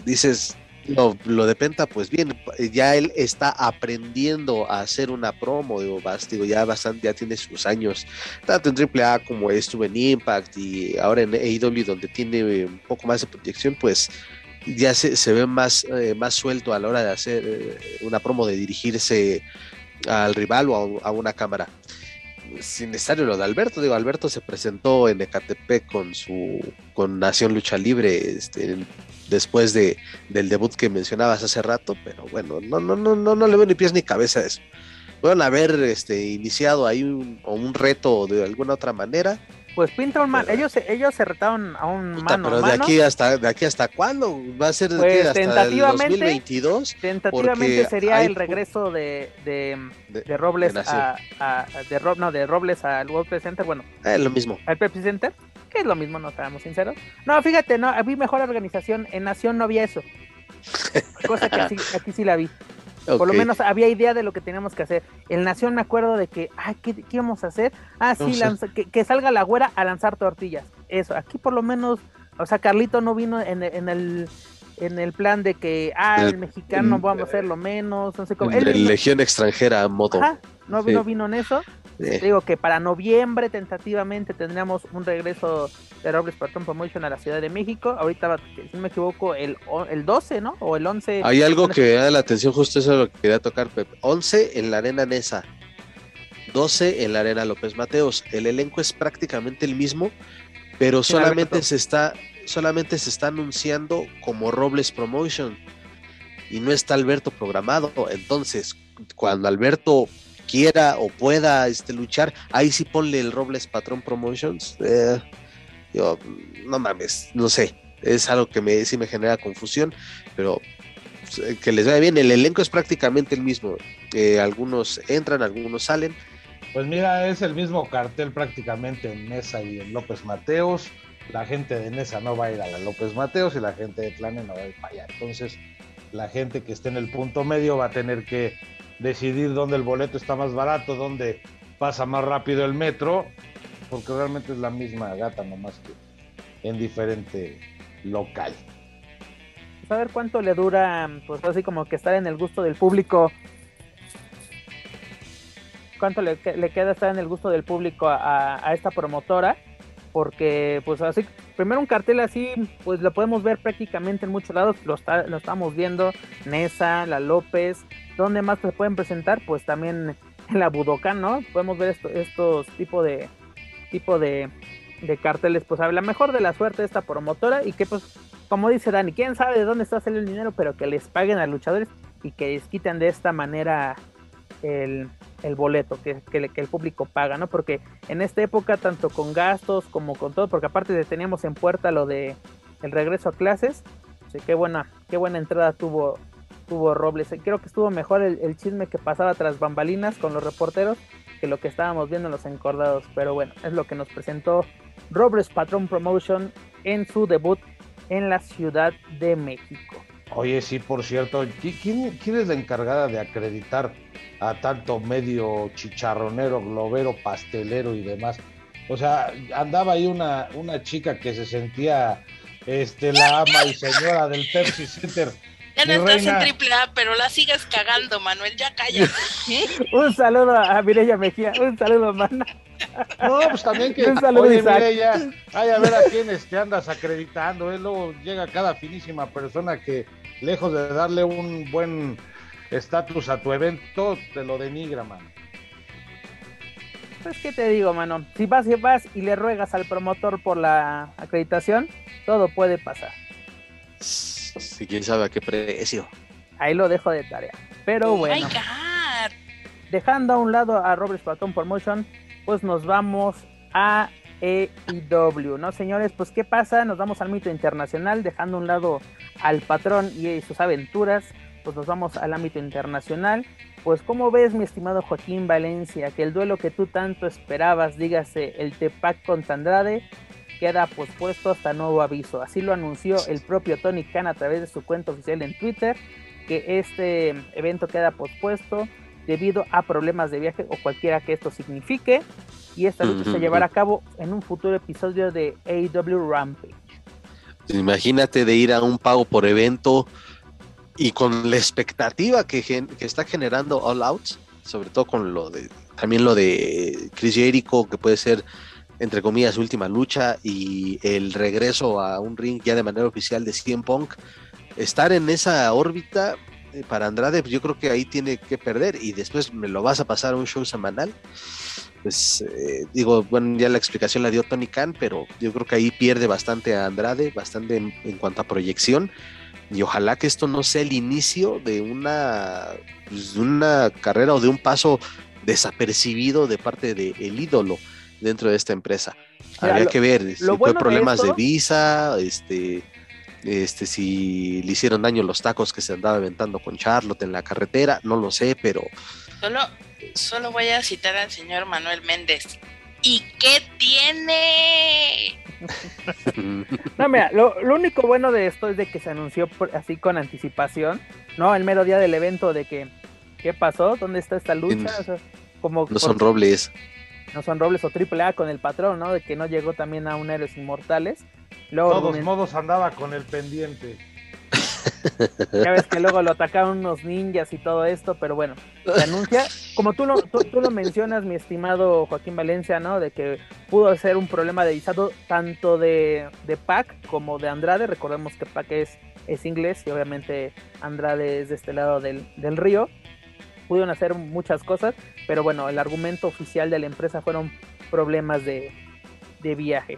dices, lo, lo, de Penta, pues bien, ya él está aprendiendo a hacer una promo, digo, digo, ya bastante, ya tiene sus años, tanto en AAA como estuvo en Impact y ahora en AEW donde tiene un poco más de proyección, pues ya se, se ve más, eh, más suelto a la hora de hacer eh, una promo, de dirigirse al rival o a, una cámara. Sin necesario lo de Alberto, digo, Alberto se presentó en Ecatepec con su con Nación Lucha Libre este, después de, del debut que mencionabas hace rato, pero bueno, no, no, no, no, no le veo ni pies ni cabeza a eso. Pueden haber este, iniciado ahí un, o un reto de alguna otra manera. Pues pinta un man, ellos, ellos se retaron a un mano Pero de aquí hasta de aquí hasta cuándo va a ser pues, tentativamente, el 2022. Tentativamente sería el regreso de, de, de, Robles a, de no, de Robles al World Presenter, bueno. Es eh, lo mismo. Al Pepsi Center que es lo mismo, no seamos sinceros. No, fíjate, no, había mejor organización, en Nación no había eso. Cosa que aquí sí la vi. Por lo menos había idea de lo que teníamos que hacer. En Nación me acuerdo de que, ay, ¿qué, qué íbamos a hacer? Ah, sí, que, salga la güera a lanzar tortillas. Eso, aquí por lo menos, o sea, Carlito no vino en, en el en el plan de que, ah, el, mexicano vamos a hacerlo menos, no sé cómo. Legión extranjera, moto. no, no vino en eso. Digo que para noviembre tentativamente tendríamos un regreso de Robles Patron Promotion a la Ciudad de México. Ahorita, si no me equivoco, el, el 12, ¿no? O el 11. Hay algo que da la atención, justo eso es lo que quería tocar, Pep. 11 en la Arena Nesa, 12 en la Arena López Mateos. El elenco es prácticamente el mismo, pero solamente se está solamente se está anunciando como Robles Promotion y no está Alberto programado. Entonces, cuando Alberto quiera o pueda este, luchar, ahí sí ponle el Robles Patrón Promotions. Eh, yo, no mames, no sé, es algo que me, sí me genera confusión, pero pues, que les vaya bien. El elenco es prácticamente el mismo. Eh, algunos entran, algunos salen. Pues mira, es el mismo cartel prácticamente en Mesa y en López Mateos. La gente de Nesa no va a ir a la López Mateos y la gente de Tlane no va a ir para allá. Entonces, la gente que esté en el punto medio va a tener que decidir dónde el boleto está más barato, dónde pasa más rápido el metro, porque realmente es la misma gata, nomás que en diferente local. Pues a ver cuánto le dura, pues así como que estar en el gusto del público. ¿Cuánto le, queda estar en el gusto del público a, esta promotora? Porque, pues así, primero un cartel así, pues lo podemos ver prácticamente en muchos lados. Lo, lo estamos viendo, Nesa, La López, ¿Dónde más se pueden presentar? Pues también en la Budokan, ¿no? Podemos ver estos tipos de tipo de, carteles. Pues a la mejor de la suerte esta promotora y que pues como dice Dani, quién sabe de dónde está saliendo el dinero, pero que les paguen a luchadores y que les quiten de esta manera el, boleto que, el público paga, ¿no? Porque en esta época, tanto con gastos como con todo, porque aparte teníamos en puerta lo de el regreso a clases, sí, qué buena, qué buena entrada tuvo, tuvo Robles. Creo que estuvo mejor el, chisme que pasaba tras bambalinas con los reporteros que lo que estábamos viendo en los encordados. Pero bueno, es lo que nos presentó Robles Patron Promotion en su debut en la Ciudad de México. Oye, sí, por cierto, ¿quién, quién es la encargada de acreditar a tanto medio chicharronero, globero, pastelero y demás? O sea, andaba ahí una, una chica que se sentía este, la ama y señora del Pepsi Center. Ya no estás en triple A, pero la sigues cagando, Manuel, ya cállate. un saludo a Mireya Mejía, un saludo, mana. No, pues también que un saludo, oye, Mireya, ay, a ver a quiénes te andas acreditando, ¿eh? luego llega cada finísima persona que lejos de darle un buen estatus a tu evento, te lo denigra, mano. Pues, ¿qué te digo, mano? Si vas y vas y le ruegas al promotor por la acreditación, todo puede pasar. Si quién sabe a qué precio. Ahí lo dejo de tarea. Pero oh bueno. Dejando a un lado a Robert Patton Promotion, pues nos vamos a EIW, ¿no, señores? Pues, ¿qué pasa? Nos vamos al mito internacional, dejando a un lado al patrón y sus aventuras, pues nos vamos al ámbito internacional. Pues, ¿cómo ves, mi estimado Joaquín Valencia, que el duelo que tú tanto esperabas, dígase el Tepac contra Andrade, queda pospuesto hasta nuevo aviso? Así lo anunció el propio Tony Khan a través de su cuenta oficial en Twitter, que este evento queda pospuesto debido a problemas de viaje o cualquiera que esto signifique. Y esta lucha se llevará a cabo en un futuro episodio de AEW Rampage. Imagínate de ir a un pago por evento y con la expectativa que, que está generando All Out, sobre todo con lo de también lo de Chris Jericho, que puede ser entre comillas última lucha y el regreso a un ring ya de manera oficial de CM Punk, estar en esa órbita eh, para Andrade, pues yo creo que ahí tiene que perder y después me lo vas a pasar a un show semanal. Pues eh, digo, bueno, ya la explicación la dio Tony Khan, pero yo creo que ahí pierde bastante a Andrade, bastante en, cuanto a proyección. Y ojalá que esto no sea el inicio de una, pues, de una carrera o de un paso desapercibido de parte del ídolo dentro de esta empresa. Habría que ver si fue problemas de, visa, este, este, si le hicieron daño los tacos que se andaba aventando con Charlotte en la carretera, no lo sé, pero. Solo, solo voy a citar al señor Manuel Méndez. ¿Y qué tiene? no, mira, lo, único bueno de esto es de que se anunció así con anticipación, ¿no? El mero día del evento de que, ¿qué pasó? ¿Dónde está esta lucha? como no son robles. No son robles o triple A con el patrón, ¿no? De que no llegó también a un Héroes Inmortales. Luego, Todos modos andaba con el pendiente. Ya ves que luego lo atacaron unos ninjas y todo esto, pero bueno, se anuncia, como tú lo, tú, lo mencionas, mi estimado Joaquín Valencia, ¿no? De que pudo ser un problema de visado tanto de, de Pac como de Andrade. Recordemos que Pac es, es inglés y obviamente Andrade es de este lado del, del río. Pudieron hacer muchas cosas, pero bueno, el argumento oficial de la empresa fueron problemas de, de viaje.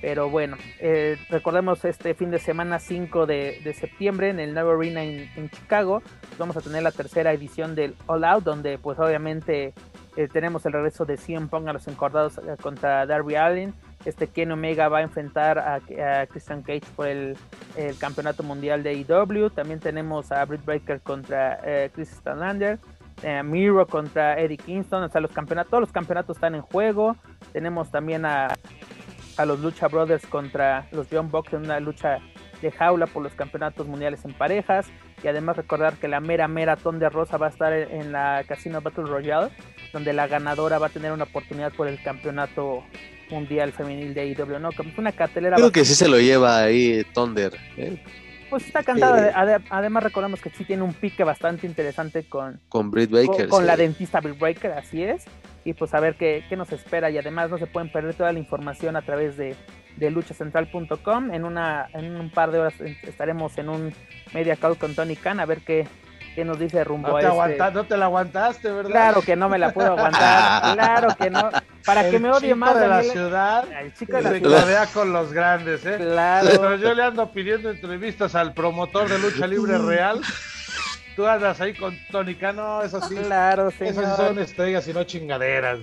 Pero bueno, eh, recordemos este fin de semana 5 de, septiembre en el Nuevo Arena en, Chicago. Vamos a tener la tercera edición del All Out, donde pues obviamente eh, tenemos el regreso de CM Punk a los encordados eh, contra Darby Allin. Este Ken Omega va a enfrentar a, Christian Cage por el, campeonato mundial de AEW. También tenemos a Britt Baker contra Chris Stanlander. Miro contra Eddie Kingston, o sea, los campeonatos, todos los campeonatos están en juego. Tenemos también a a los Lucha Brothers contra los John Bucks en una lucha de jaula por los campeonatos mundiales en parejas. Y además recordar que la mera mera de Rosa va a estar en la Casino Battle Royale, donde la ganadora va a tener una oportunidad por el campeonato mundial femenil de AEW, ¿no? Como una cartelera. Creo que sí se lo lleva ahí Thunder. ¿eh? Pues está cantada. Además recordamos que sí tiene un pique bastante interesante con... Con Britt Baker. Con, la dentista Britt Baker, así es y pues a ver qué, nos espera y además no se pueden perder toda la información a través de, de luchacentral.com en una en un par de horas estaremos en un media call con Tony Khan a ver qué, qué nos dice rumbo no a te este... No te la aguantaste, ¿verdad? Claro que no me la puedo aguantar, claro que no. Para que me odie más de la ciudad El chico de la se ciudad. con los grandes, ¿eh? Claro. Pero yo le ando pidiendo entrevistas al promotor de lucha libre real. Tú andas ahí con Tony Cano, eso sí. Claro, Esas sí señor. son estrellas y no chingaderas.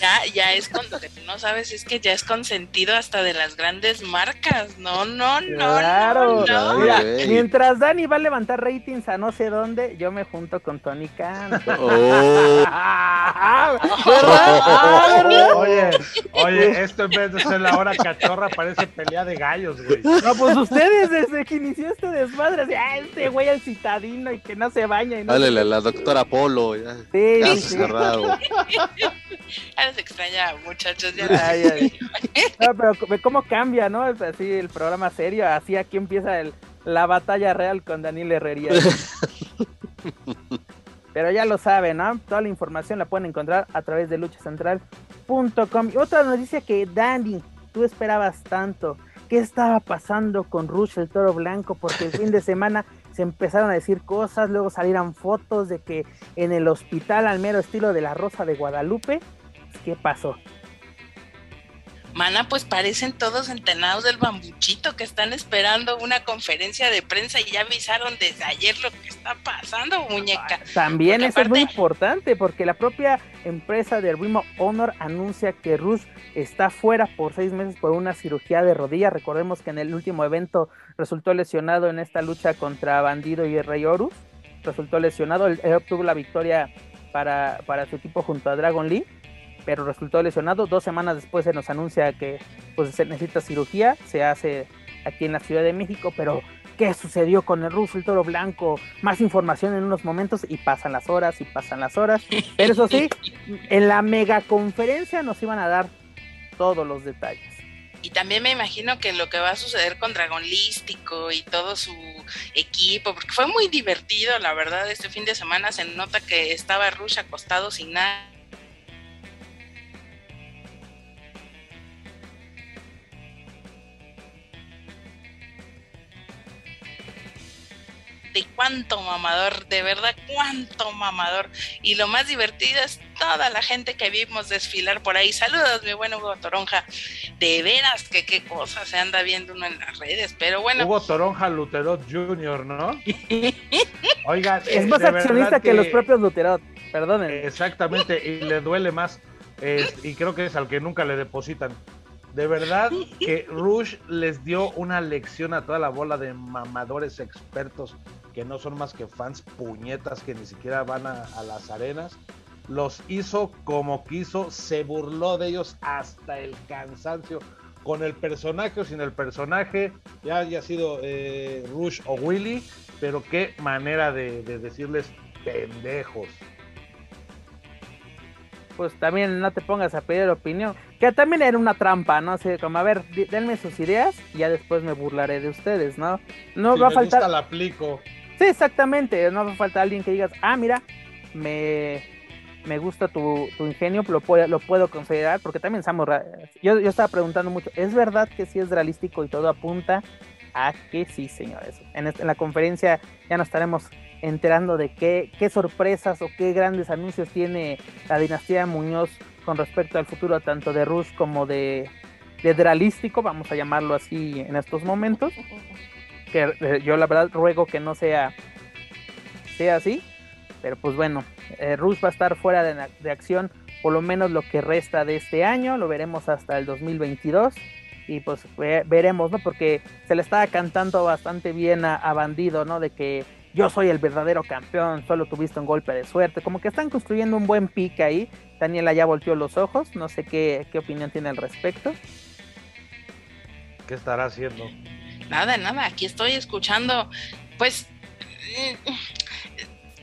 Ya, ya es con lo que tú no sabes, es que ya es consentido hasta de las grandes marcas. No, no, no, Claro. no, no. Mira, Ay. mientras Dani va a levantar ratings a no sé dónde, yo me junto con Tony Khan. Oh, Ah. Ah. Oye, oye, esto en vez de ser la hora cachorra parece pelea de gallos, güey. No, pues ustedes desde que inició este desmadre, así, ah, este güey el citadino y que no se baña y no dale a la doctora Polo. Ya, Sí, caso sí, cerrado. Ya les extraña, muchachos. Ya Ay, ay. No, pero ve cómo cambia, ¿no? Es así el programa serio, así aquí empieza el, la batalla real con Daniel Herrería. Pero ya lo saben, ¿no? Toda la información la pueden encontrar a través de luchacentral.com. Y otra noticia que Dani, tú esperabas tanto. ¿Qué estaba pasando con Rush el Toro Blanco? Porque el fin de semana se empezaron a decir cosas, luego salieron fotos de que en el hospital al mero estilo de la Rosa de Guadalupe. ¿Qué pasó? Mana, pues parecen todos entenados del bambuchito que están esperando una conferencia de prensa y ya avisaron desde ayer lo que está pasando, muñeca. También Porque eso es muy importante porque la propia empresa de Ring of Honor anuncia que Rush está fuera por seis meses por una cirugía de rodilla. Recordemos que en el último evento resultó lesionado en esta lucha contra Bandido y el Rey Horus. Resultó lesionado, él, él obtuvo la victoria para, para su equipo junto a Dragon Lee, pero resultó lesionado. Dos semanas después se nos anuncia que pues, se necesita cirugía, se hace aquí en la Ciudad de México, pero qué sucedió con el ruso, el toro blanco, más información en unos momentos y pasan las horas y pasan las horas. Pero eso sí, en la mega conferencia nos iban a dar todos los detalles. Y también me imagino que lo que va a suceder con Dragon Lístico y todo su equipo, porque fue muy divertido, la verdad, este fin de semana se nota que estaba Rush acostado sin nada. De cuánto mamador, de verdad cuánto mamador. Y lo más divertido es toda la gente que vimos desfilar por ahí. Saludos, mi buen Hugo Toronja. De veras que qué cosa se anda viendo uno en las redes, pero bueno. Hugo Toronja Luterot Jr., ¿no? Oigan, Es eh, más accionista que... los propios Luterot, perdonen. Exactamente, y le duele más. eh, y creo que es al que nunca le depositan. De verdad que Rush les dio una lección a toda la bola de mamadores expertos que no son más que fans puñetas que ni siquiera van a, a las arenas. Los hizo como quiso, se burló de ellos hasta el cansancio. Con el personaje o sin el personaje, ya haya sido eh, Rush o Willy, pero qué manera de, de decirles pendejos. pues también no te pongas a pedir opinión. Que también era una trampa, ¿no? Así como, a ver, denme sus ideas y ya después me burlaré de ustedes, ¿no? No si va a faltar. gusta, la aplico. Sí, exactamente. No va a faltar alguien que digas, ah, mira, me, me gusta tu, tu ingenio, lo puedo, lo puedo considerar, porque también ra- Yo, yo estaba preguntando mucho, ¿es verdad que sí es realístico y todo apunta a que sí, señores? En, este- en la conferencia ya nos estaremos enterando de qué, qué sorpresas o qué grandes anuncios tiene la dinastía Muñoz con respecto al futuro tanto de Rus como de, de Dralístico, vamos a llamarlo así en estos momentos. Que eh, yo la verdad ruego que no sea, sea así, pero pues bueno, eh, Rush va a estar fuera de, de acción por lo menos lo que resta de este año, lo veremos hasta el 2022 y pues ve- veremos, ¿no? Porque se le estaba cantando bastante bien a, a Bandido, ¿no? De que yo soy el verdadero campeón, solo tuviste un golpe de suerte, como que están construyendo un buen pique ahí. Daniela ya volteó los ojos, no sé qué, qué opinión tiene al respecto. ¿Qué estará haciendo? Nada, nada, aquí estoy escuchando. Pues mm,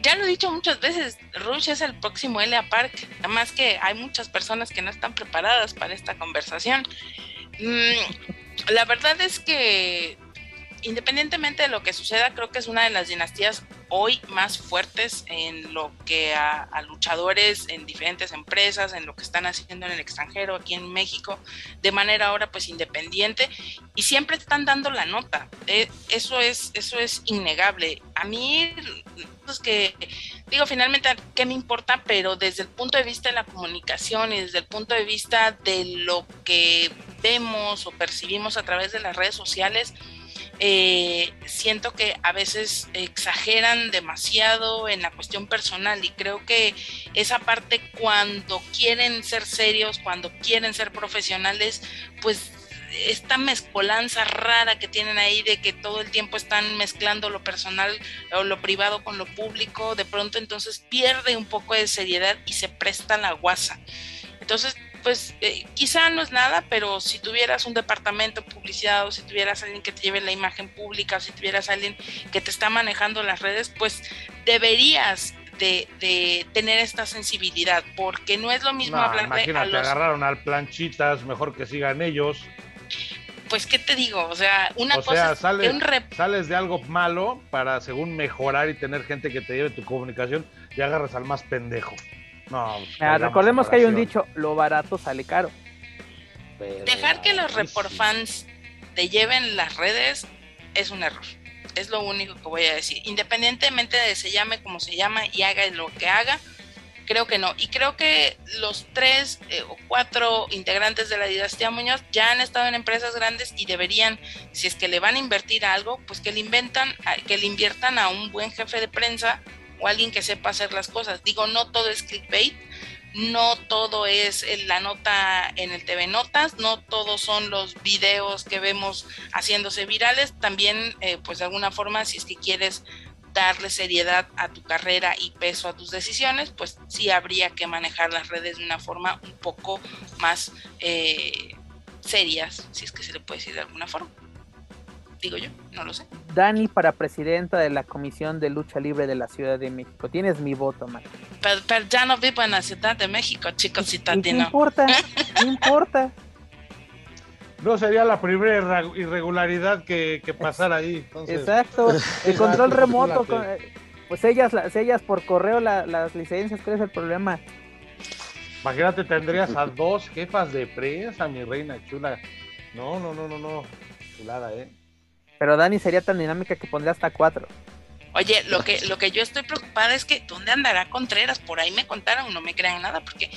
ya lo he dicho muchas veces, Rush es el próximo Elia Park, además que hay muchas personas que no están preparadas para esta conversación. Mm, la verdad es que independientemente de lo que suceda, creo que es una de las dinastías hoy más fuertes en lo que a, luchadores en diferentes empresas, en lo que están haciendo en el extranjero, aquí en México, de manera ahora pues independiente, y siempre están dando la nota. Eh, eso, es, eso es innegable. A mí, pues que digo, finalmente, ¿qué me importa? Pero desde el punto de vista de la comunicación y desde el punto de vista de lo que vemos o percibimos a través de las redes sociales, eh, siento que a veces exageran demasiado en la cuestión personal y creo que esa parte cuando quieren ser serios, cuando quieren ser profesionales, pues esta mezcolanza rara que tienen ahí de que todo el tiempo están mezclando lo personal o lo privado con lo público, de pronto entonces pierde un poco de seriedad y se presta la guasa. Entonces pues eh, quizá no es nada, pero si tuvieras un departamento de publicidad o si tuvieras alguien que te lleve la imagen pública o si tuvieras alguien que te está manejando las redes, pues deberías de, tener esta sensibilidad, porque no es lo mismo hablar imagínate, de a agarraron al planchitas, mejor que sigan ellos. Pues, ¿qué te digo? O sea, una cosa sales, sales de algo malo para, según mejorar y tener gente que te lleve tu comunicación, y agarras al más pendejo. No, pues, recordemos que hay un dicho, lo barato sale caro. Dejar que los fans te lleven las redes es un error. Es lo único que voy a decir. Independientemente de se llame como se llama y haga lo que haga, creo que no. Y creo que los tres eh, o cuatro integrantes de la dinastía Muñoz ya han estado en empresas grandes y deberían, si es que le van a invertir algo, pues que le inventan, que le inviertan a un buen jefe de prensa o alguien que sepa hacer las cosas. Digo, no todo es clickbait, no todo es la nota en el TV Notas, no todos son los videos que vemos haciéndose virales, también eh, pues de alguna forma si es que quieres darle seriedad a tu carrera y peso a tus decisiones, pues sí habría que manejar las redes de una forma un poco más eh, serias, si es que se le puede decir de alguna forma digo yo, no lo sé. Dani para presidenta de la Comisión de Lucha Libre de la Ciudad de México. Tienes mi voto, man. Pero, ya no vivo en la Ciudad de México, chicos citadinos. No importa, no importa. No sería la primera irregularidad que, que pasara ahí. Exacto, el control remoto. Eh, pues ellas, ellas por correo las licencias, ¿cuál es el problema? Imagínate, tendrías a dos jefas de prensa, mi reina chula. No, no, no, no, no. Chulada, ¿eh? Pero Dani sería tan dinámica que pondría hasta cuatro. Oye, lo que, lo que yo estoy preocupada es que ¿dónde andará Contreras? Por ahí me contaron, no me crean nada, porque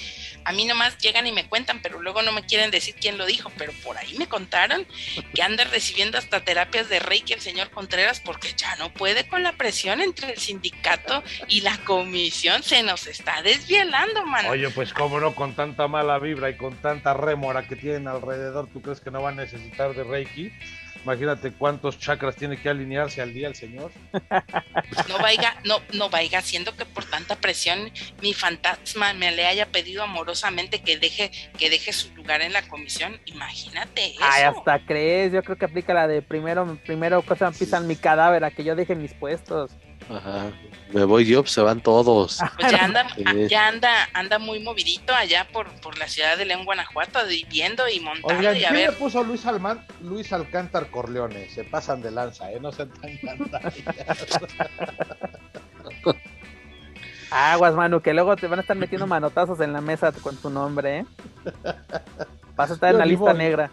a mí nomás llegan y me cuentan, pero luego no me quieren decir quién lo dijo, pero por ahí me contaron que anda recibiendo hasta terapias de Reiki el señor Contreras porque ya no puede con la presión entre el sindicato y la comisión, se nos está desvielando, man. Oye, pues cómo no, con tanta mala vibra y con tanta rémora que tienen alrededor, ¿tú crees que no va a necesitar de Reiki? Imagínate cuántos chakras tiene que alinearse al día el señor. No vaya, no, no vaya siendo que por tanta presión mi fantasma me le haya pedido amorosamente que deje, que deje su lugar en la comisión. Imagínate eso. Ay, hasta crees, yo creo que aplica la de primero, primero cosa pisan mi cadáver a que yo deje mis puestos. Ajá. Me voy yo, pues se van todos. Pues ya anda, ya anda, anda muy movidito allá por, por la ciudad de León, Guanajuato, viviendo y montando y a ver. le puso Luis Alman, Luis Alcántar Corleone? Se pasan de lanza, ¿eh? No se tan Aguas, Manu, que luego te van a estar metiendo manotazos en la mesa con tu nombre, ¿eh? Vas a estar en la lista negra.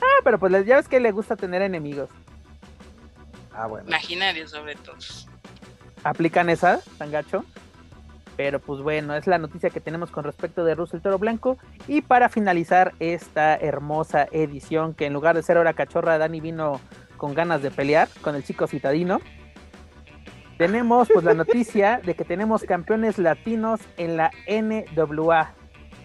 Ah, pero pues ya ves que le gusta tener enemigos. Ah, Imaginario sobre todo. ¿Aplican esa, tan gacho? Pero pues bueno, es la noticia que tenemos con respecto de Russell Toro Blanco. Y para finalizar esta hermosa edición, que en lugar de ser hora cachorra, Dani vino con ganas de pelear con el chico citadino. Tenemos pues la noticia de que tenemos campeones latinos en la NWA.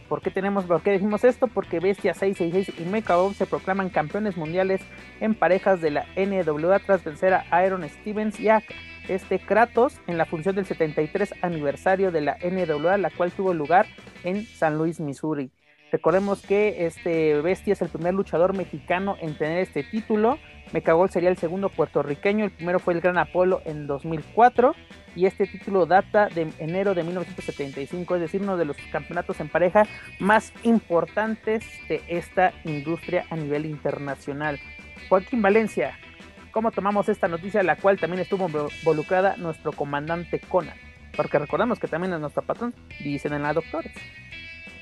¿Por qué tenemos, por qué dijimos esto? Porque Bestia 666 y Mecha se proclaman campeones mundiales en parejas de la NWA tras vencer a Iron Stevens y a este Kratos en la función del 73 aniversario de la NWA, la cual tuvo lugar en San Luis, Missouri. Recordemos que este Bestia es el primer luchador mexicano en tener este título. Mecagol sería el segundo puertorriqueño, el primero fue el Gran Apolo en 2004 y este título data de enero de 1975, es decir, uno de los campeonatos en pareja más importantes de esta industria a nivel internacional. Joaquín Valencia, cómo tomamos esta noticia, la cual también estuvo involucrada nuestro comandante Conan. Porque recordamos que también es nuestro patrón, dicen en la doctores.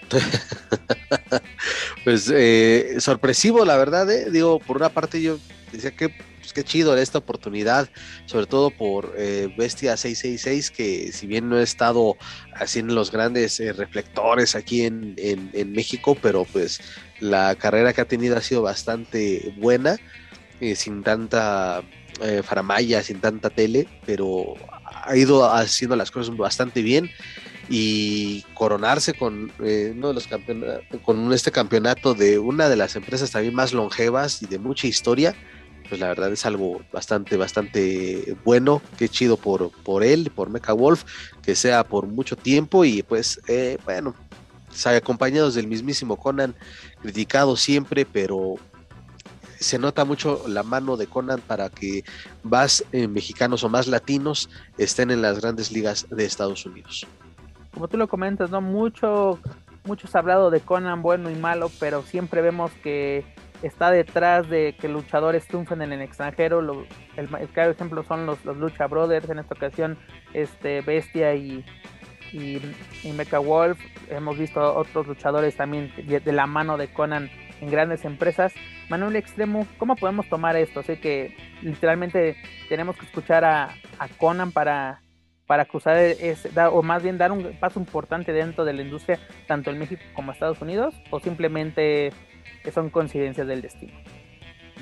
pues eh, sorpresivo, la verdad, eh. digo, por una parte yo decía que pues, qué chido esta oportunidad, sobre todo por eh, Bestia 666, que si bien no he estado haciendo los grandes reflectores aquí en, México, pero pues la carrera que ha tenido ha sido bastante buena, sin tanta faramaya, sin tanta tele, pero ha ido haciendo las cosas bastante bien y coronarse con eh, uno de los con este campeonato de una de las empresas también más longevas y de mucha historia, pues la verdad es algo bastante, bastante bueno, qué chido por, por él, por Mecha Wolf, que sea por mucho tiempo y pues eh, bueno, acompañados del mismísimo Conan, criticado siempre, pero se nota mucho la mano de Conan para que más eh, mexicanos o más latinos estén en las grandes ligas de Estados Unidos como tú lo comentas, ¿no? Mucho, muchos ha hablado de Conan bueno y malo, pero siempre vemos que está detrás de que luchadores triunfen en el extranjero. el, claro ejemplo son los, los, Lucha Brothers, en esta ocasión este Bestia y, y, Mecha Wolf. Hemos visto otros luchadores también de, la mano de Conan en grandes empresas. Manuel Extremo, ¿cómo podemos tomar esto? Sé que literalmente tenemos que escuchar a, a Conan para para cruzar ese, o más bien dar un paso importante dentro de la industria, tanto en México como Estados Unidos, o simplemente son coincidencias del destino?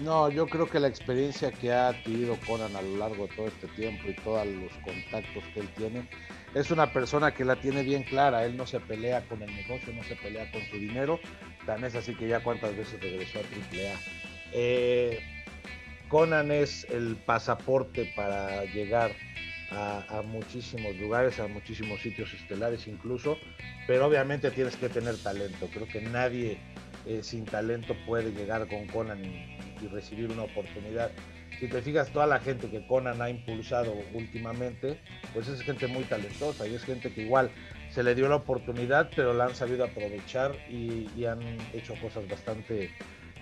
No, yo creo que la experiencia que ha adquirido Conan a lo largo de todo este tiempo y todos los contactos que él tiene, es una persona que la tiene bien clara. Él no se pelea con el negocio, no se pelea con su dinero. Tan es así que ya cuántas veces regresó a AAA. Eh, Conan es el pasaporte para llegar a, muchísimos lugares, a muchísimos sitios estelares incluso, pero obviamente tienes que tener talento. Creo que nadie eh, sin talento puede llegar con Conan y, recibir una oportunidad. Si te fijas, toda la gente que Conan ha impulsado últimamente, pues es gente muy talentosa y es gente que igual se le dio la oportunidad, pero la han sabido aprovechar y, y han hecho cosas bastante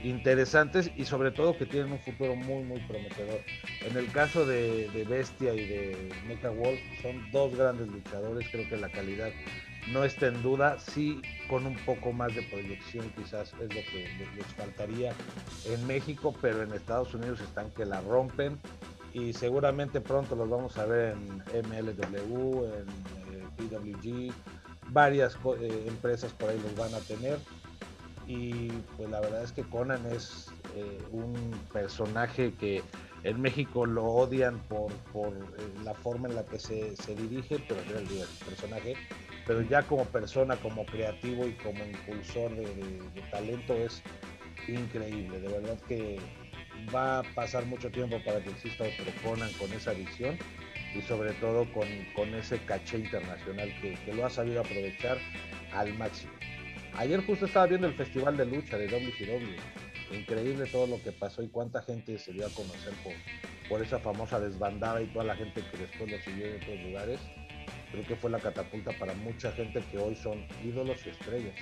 interesantes y sobre todo que tienen un futuro muy muy prometedor. En el caso de, Bestia y de Mecha Wolf son dos grandes luchadores, creo que la calidad no está en duda, sí con un poco más de proyección quizás es lo que les faltaría en México, pero en Estados Unidos están que la rompen. Y seguramente pronto los vamos a ver en MLW, en eh, PWG, varias eh, empresas por ahí los van a tener y pues la verdad es que Conan es eh, un personaje que en México lo odian por, por eh, la forma en la que se, se dirige, pero es el personaje, pero ya como persona, como creativo y como impulsor de, talento es increíble, de verdad que va a pasar mucho tiempo para que exista otro Conan con esa visión y sobre todo con, con ese caché internacional que lo ha sabido aprovechar al máximo. Ayer justo estaba viendo el festival de lucha de WCW. Increíble todo lo que pasó y cuánta gente se dio a conocer por, por esa famosa desbandada y toda la gente que después lo siguió en otros lugares. Creo que fue la catapulta para mucha gente que hoy son ídolos y estrellas.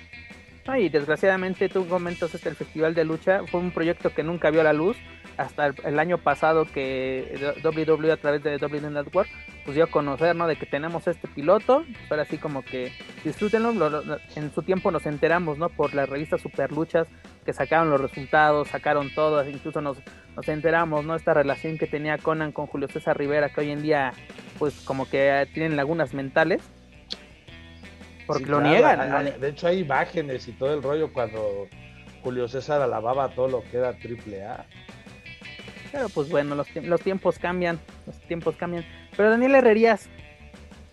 y desgraciadamente tú comentas este el festival de lucha fue un proyecto que nunca vio la luz hasta el, año pasado que WWE a través de WWE Network pues dio a conocer, ¿no? De que tenemos este piloto, pero así como que disfrútenlo, en su tiempo nos enteramos, ¿no? Por las revistas Super Luchas que sacaron los resultados, sacaron todo, incluso nos, nos enteramos, ¿no? Esta relación que tenía Conan con Julio César Rivera, que hoy en día pues como que tienen lagunas mentales. Porque lo niegan. De hecho hay imágenes y todo el rollo cuando Julio César alababa todo lo que era triple A. Pero pues bueno, los, los tiempos cambian, los tiempos cambian. Pero Daniel Herrerías,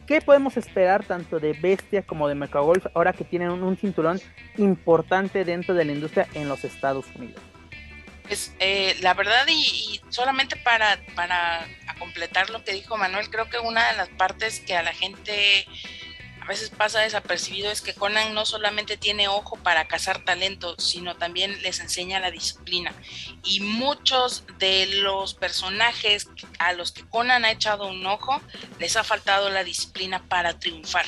¿qué podemos esperar tanto de Bestia como de Mecagolf ahora que tienen un, cinturón importante dentro de la industria en los Estados Unidos? Pues eh, la verdad, y, solamente para, para completar lo que dijo Manuel, creo que una de las partes que a la gente a veces pasa desapercibido es que Conan no solamente tiene ojo para cazar talento, sino también les enseña la disciplina. Y muchos de los personajes a los que Conan ha echado un ojo, les ha faltado la disciplina para triunfar.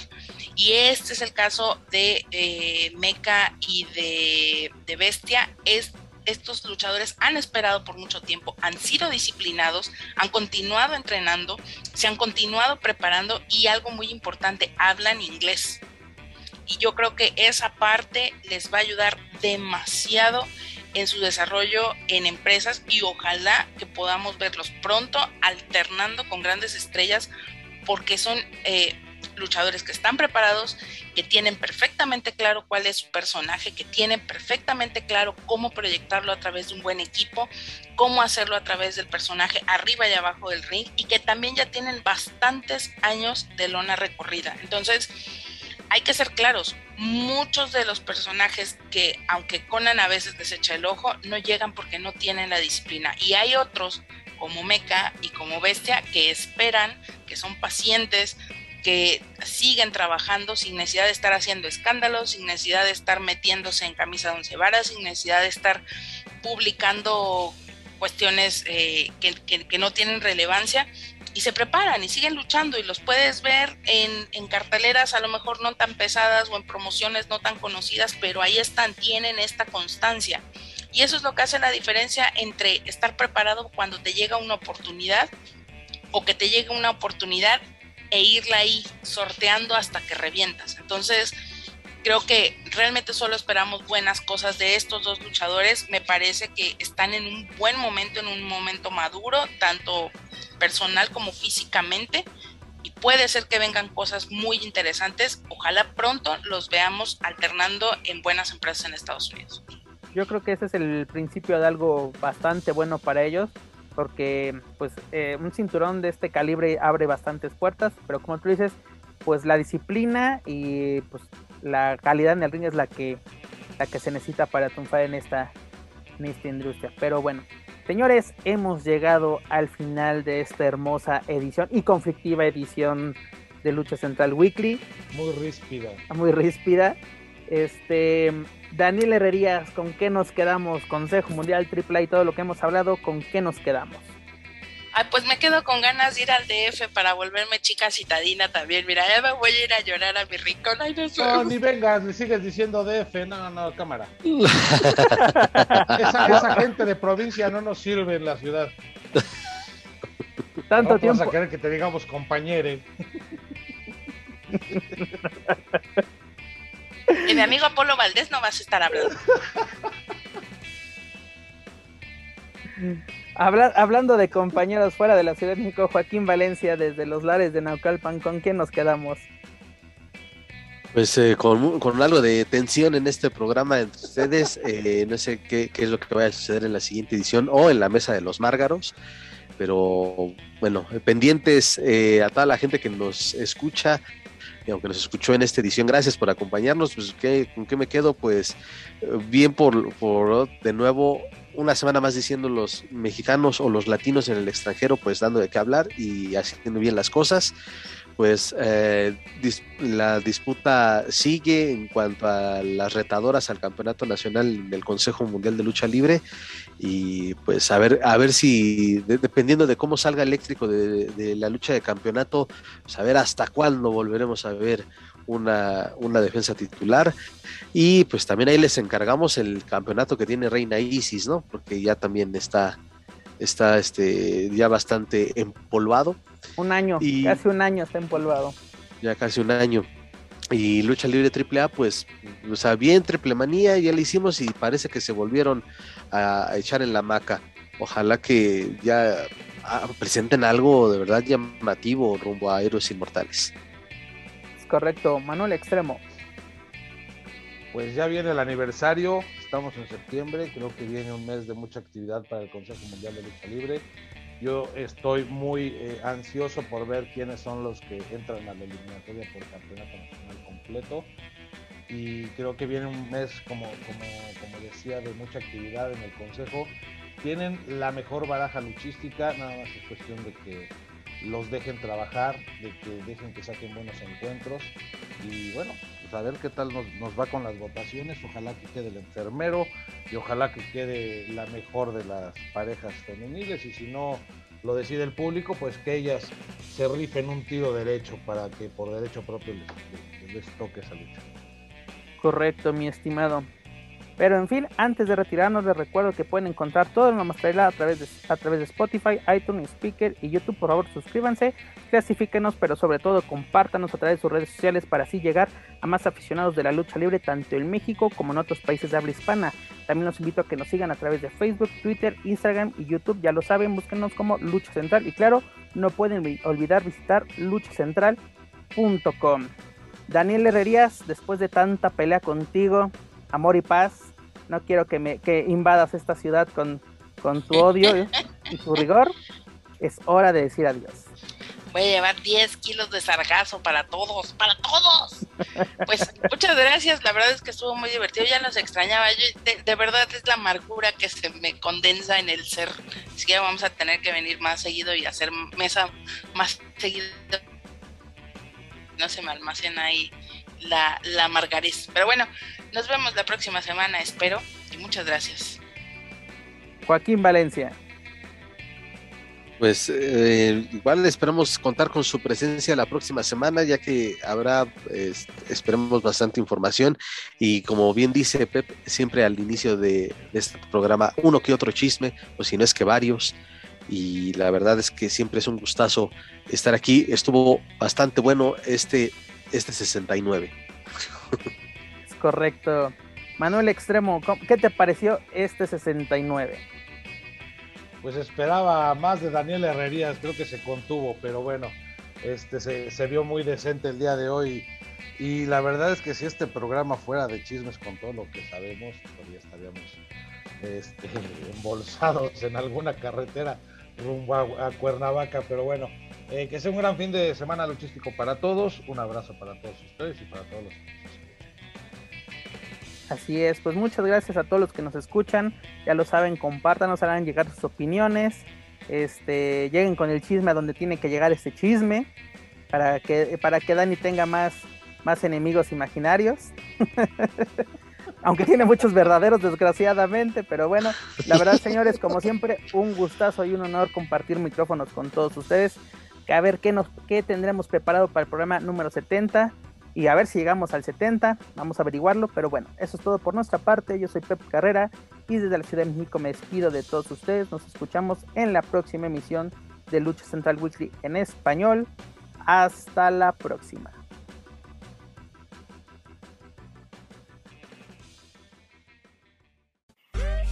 Y este es el caso de eh, Mecha y de, Bestia. Es estos luchadores han esperado por mucho tiempo, han sido disciplinados, han continuado entrenando, se han continuado preparando y algo muy importante, hablan inglés. Y yo creo que esa parte les va a ayudar demasiado en su desarrollo en empresas y ojalá que podamos verlos pronto alternando con grandes estrellas porque son eh, luchadores que están preparados, que tienen perfectamente claro cuál es su personaje, que tienen perfectamente claro cómo proyectarlo a través de un buen equipo, cómo hacerlo a través del personaje arriba y abajo del ring y que también ya tienen bastantes años de lona recorrida. Entonces, hay que ser claros, muchos de los personajes que, aunque Conan a veces desecha el ojo, no llegan porque no tienen la disciplina. Y hay otros, como Mecha y como Bestia, que esperan, que son pacientes, que siguen trabajando sin necesidad de estar haciendo escándalos, sin necesidad de estar metiéndose en camisa de once varas, sin necesidad de estar publicando cuestiones eh, que, no tienen relevancia y se preparan y siguen luchando y los puedes ver en, en, carteleras a lo mejor no tan pesadas o en promociones no tan conocidas, pero ahí están, tienen esta constancia. Y eso es lo que hace la diferencia entre estar preparado cuando te llega una oportunidad o que te llegue una oportunidad e irla ahí sorteando hasta que revientas. Entonces, creo que realmente solo esperamos buenas cosas de estos dos luchadores. Me parece que están en un buen momento, en un momento maduro, tanto personal como físicamente. Y puede ser que vengan cosas muy interesantes. Ojalá pronto los veamos alternando en buenas empresas en Estados Unidos. Yo creo que ese es el principio de algo bastante bueno para ellos porque pues eh, un cinturón de este calibre abre bastantes puertas, pero como tú dices, pues la disciplina y pues la calidad en el ring es la que la que se necesita para triunfar en esta en esta industria. Pero bueno, señores, hemos llegado al final de esta hermosa edición y conflictiva edición de Lucha Central Weekly. Muy ríspida. Muy ríspida. Este, Daniel Herrerías, ¿con qué nos quedamos? Consejo Mundial AAA y todo lo que hemos hablado, ¿con qué nos quedamos? Ay, pues me quedo con ganas de ir al DF para volverme chica citadina también. Mira, ya me voy a ir a llorar a mi rincón. Ay, no, ni vengas, le sigues diciendo DF. No, no, cámara. esa, esa, gente de provincia no nos sirve en la ciudad. Tanto no tiempo. Vamos a querer que te digamos compañere. Y mi amigo Apolo Valdés no vas a estar hablando. hablando de compañeros fuera de la Ciudad de México, Joaquín Valencia desde los lares de Naucalpan, ¿con quién nos quedamos? Pues eh, con, con, algo de tensión en este programa entre ustedes, eh, no sé qué, qué, es lo que vaya a suceder en la siguiente edición o en la mesa de los Márgaros, pero bueno, pendientes eh, a toda la gente que nos escucha, aunque nos escuchó en esta edición, gracias por acompañarnos. Pues, ¿qué, ¿Con qué me quedo? Pues bien por, por de nuevo una semana más diciendo los mexicanos o los latinos en el extranjero, pues dando de qué hablar y haciendo bien las cosas. Pues eh, la disputa sigue en cuanto a las retadoras al campeonato nacional del Consejo Mundial de Lucha Libre y pues a ver, a ver si dependiendo de cómo salga eléctrico de, de, la lucha de campeonato, pues hasta cuándo volveremos a ver una, una, defensa titular. Y pues también ahí les encargamos el campeonato que tiene Reina Isis, ¿no? Porque ya también está, está este, ya bastante empolvado. Un año, y casi un año está empolvado. Ya casi un año. Y lucha libre AAA, pues, o sea, bien triple manía, ya le hicimos y parece que se volvieron a, a echar en la maca. Ojalá que ya ah, presenten algo de verdad llamativo rumbo a Héroes Inmortales correcto. Manuel Extremo. Pues ya viene el aniversario, estamos en septiembre, creo que viene un mes de mucha actividad para el Consejo Mundial de Lucha Libre. Yo estoy muy eh, ansioso por ver quiénes son los que entran a la eliminatoria por campeonato nacional completo. Y creo que viene un mes, como, como, como decía, de mucha actividad en el Consejo. Tienen la mejor baraja luchística, nada más es cuestión de que los dejen trabajar, de que dejen que saquen buenos encuentros y bueno, pues a ver qué tal nos, va con las votaciones, ojalá que quede el enfermero y ojalá que quede la mejor de las parejas femeniles y si no lo decide el público, pues que ellas se rifen un tiro derecho para que por derecho propio les toque esa lucha. Correcto, mi estimado. Pero en fin, antes de retirarnos les recuerdo que pueden encontrar todo el Mamastrela a través de, a través de Spotify, iTunes, Speaker y YouTube. Por favor, suscríbanse, clasifíquenos, pero sobre todo compártanos a través de sus redes sociales para así llegar a más aficionados de la lucha libre tanto en México como en otros países de habla hispana. También los invito a que nos sigan a través de Facebook, Twitter, Instagram y YouTube. Ya lo saben, búsquenos como Lucha Central. Y claro, no pueden olvidar visitar luchacentral.com. Daniel Herrerías, después de tanta pelea contigo, amor y paz. No quiero que me que invadas esta ciudad con, con tu odio y tu rigor. Es hora de decir adiós. Voy a llevar 10 kilos de sargazo para todos, para todos. Pues muchas gracias, la verdad es que estuvo muy divertido, ya nos extrañaba. de, verdad es la amargura que se me condensa en el ser. Así que vamos a tener que venir más seguido y hacer mesa más seguido. No se me almacena ahí la, la margarés. Pero bueno, nos vemos la próxima semana, espero. Y muchas gracias. Joaquín Valencia. Pues eh, igual esperamos contar con su presencia la próxima semana, ya que habrá, esperemos, bastante información. Y como bien dice Pep, siempre al inicio de, este programa, uno que otro chisme, o si no es que varios. Y la verdad es que siempre es un gustazo estar aquí. Estuvo bastante bueno este, este 69 correcto. Manuel Extremo, ¿qué te pareció este 69? Pues esperaba más de Daniel Herrerías, creo que se contuvo, pero bueno, este se, vio muy decente el día de hoy. Y la verdad es que si este programa fuera de chismes con todo lo que sabemos, todavía estaríamos este, embolsados en alguna carretera rumbo a, Cuernavaca, pero bueno, eh, que sea un gran fin de semana luchístico para todos, un abrazo para todos ustedes y para todos los Así es, pues muchas gracias a todos los que nos escuchan. Ya lo saben, compártanos, hagan llegar sus opiniones. Este, lleguen con el chisme a donde tiene que llegar ese chisme. Para que, para que Dani tenga más, más enemigos imaginarios. Aunque tiene muchos verdaderos, desgraciadamente. Pero bueno, la verdad, señores, como siempre, un gustazo y un honor compartir micrófonos con todos ustedes. A ver qué, nos, qué tendremos preparado para el programa número 70 y a ver si llegamos al 70, vamos a averiguarlo, pero bueno, eso es todo por nuestra parte, yo soy Pep Carrera y desde la Ciudad de México me despido de todos ustedes, nos escuchamos en la próxima emisión de Lucha Central Weekly en español, hasta la próxima.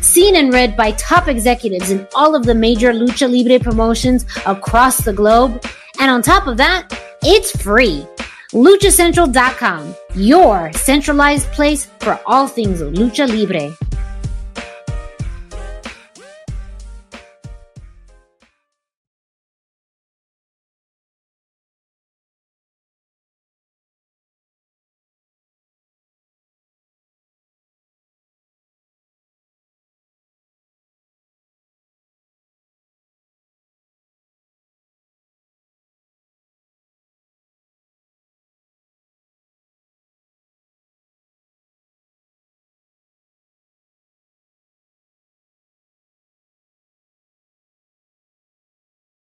Seen and read by top executives in all of the major Lucha Libre promotions across the globe and on top of that, it's free. LuchaCentral.com, your centralized place for all things Lucha Libre.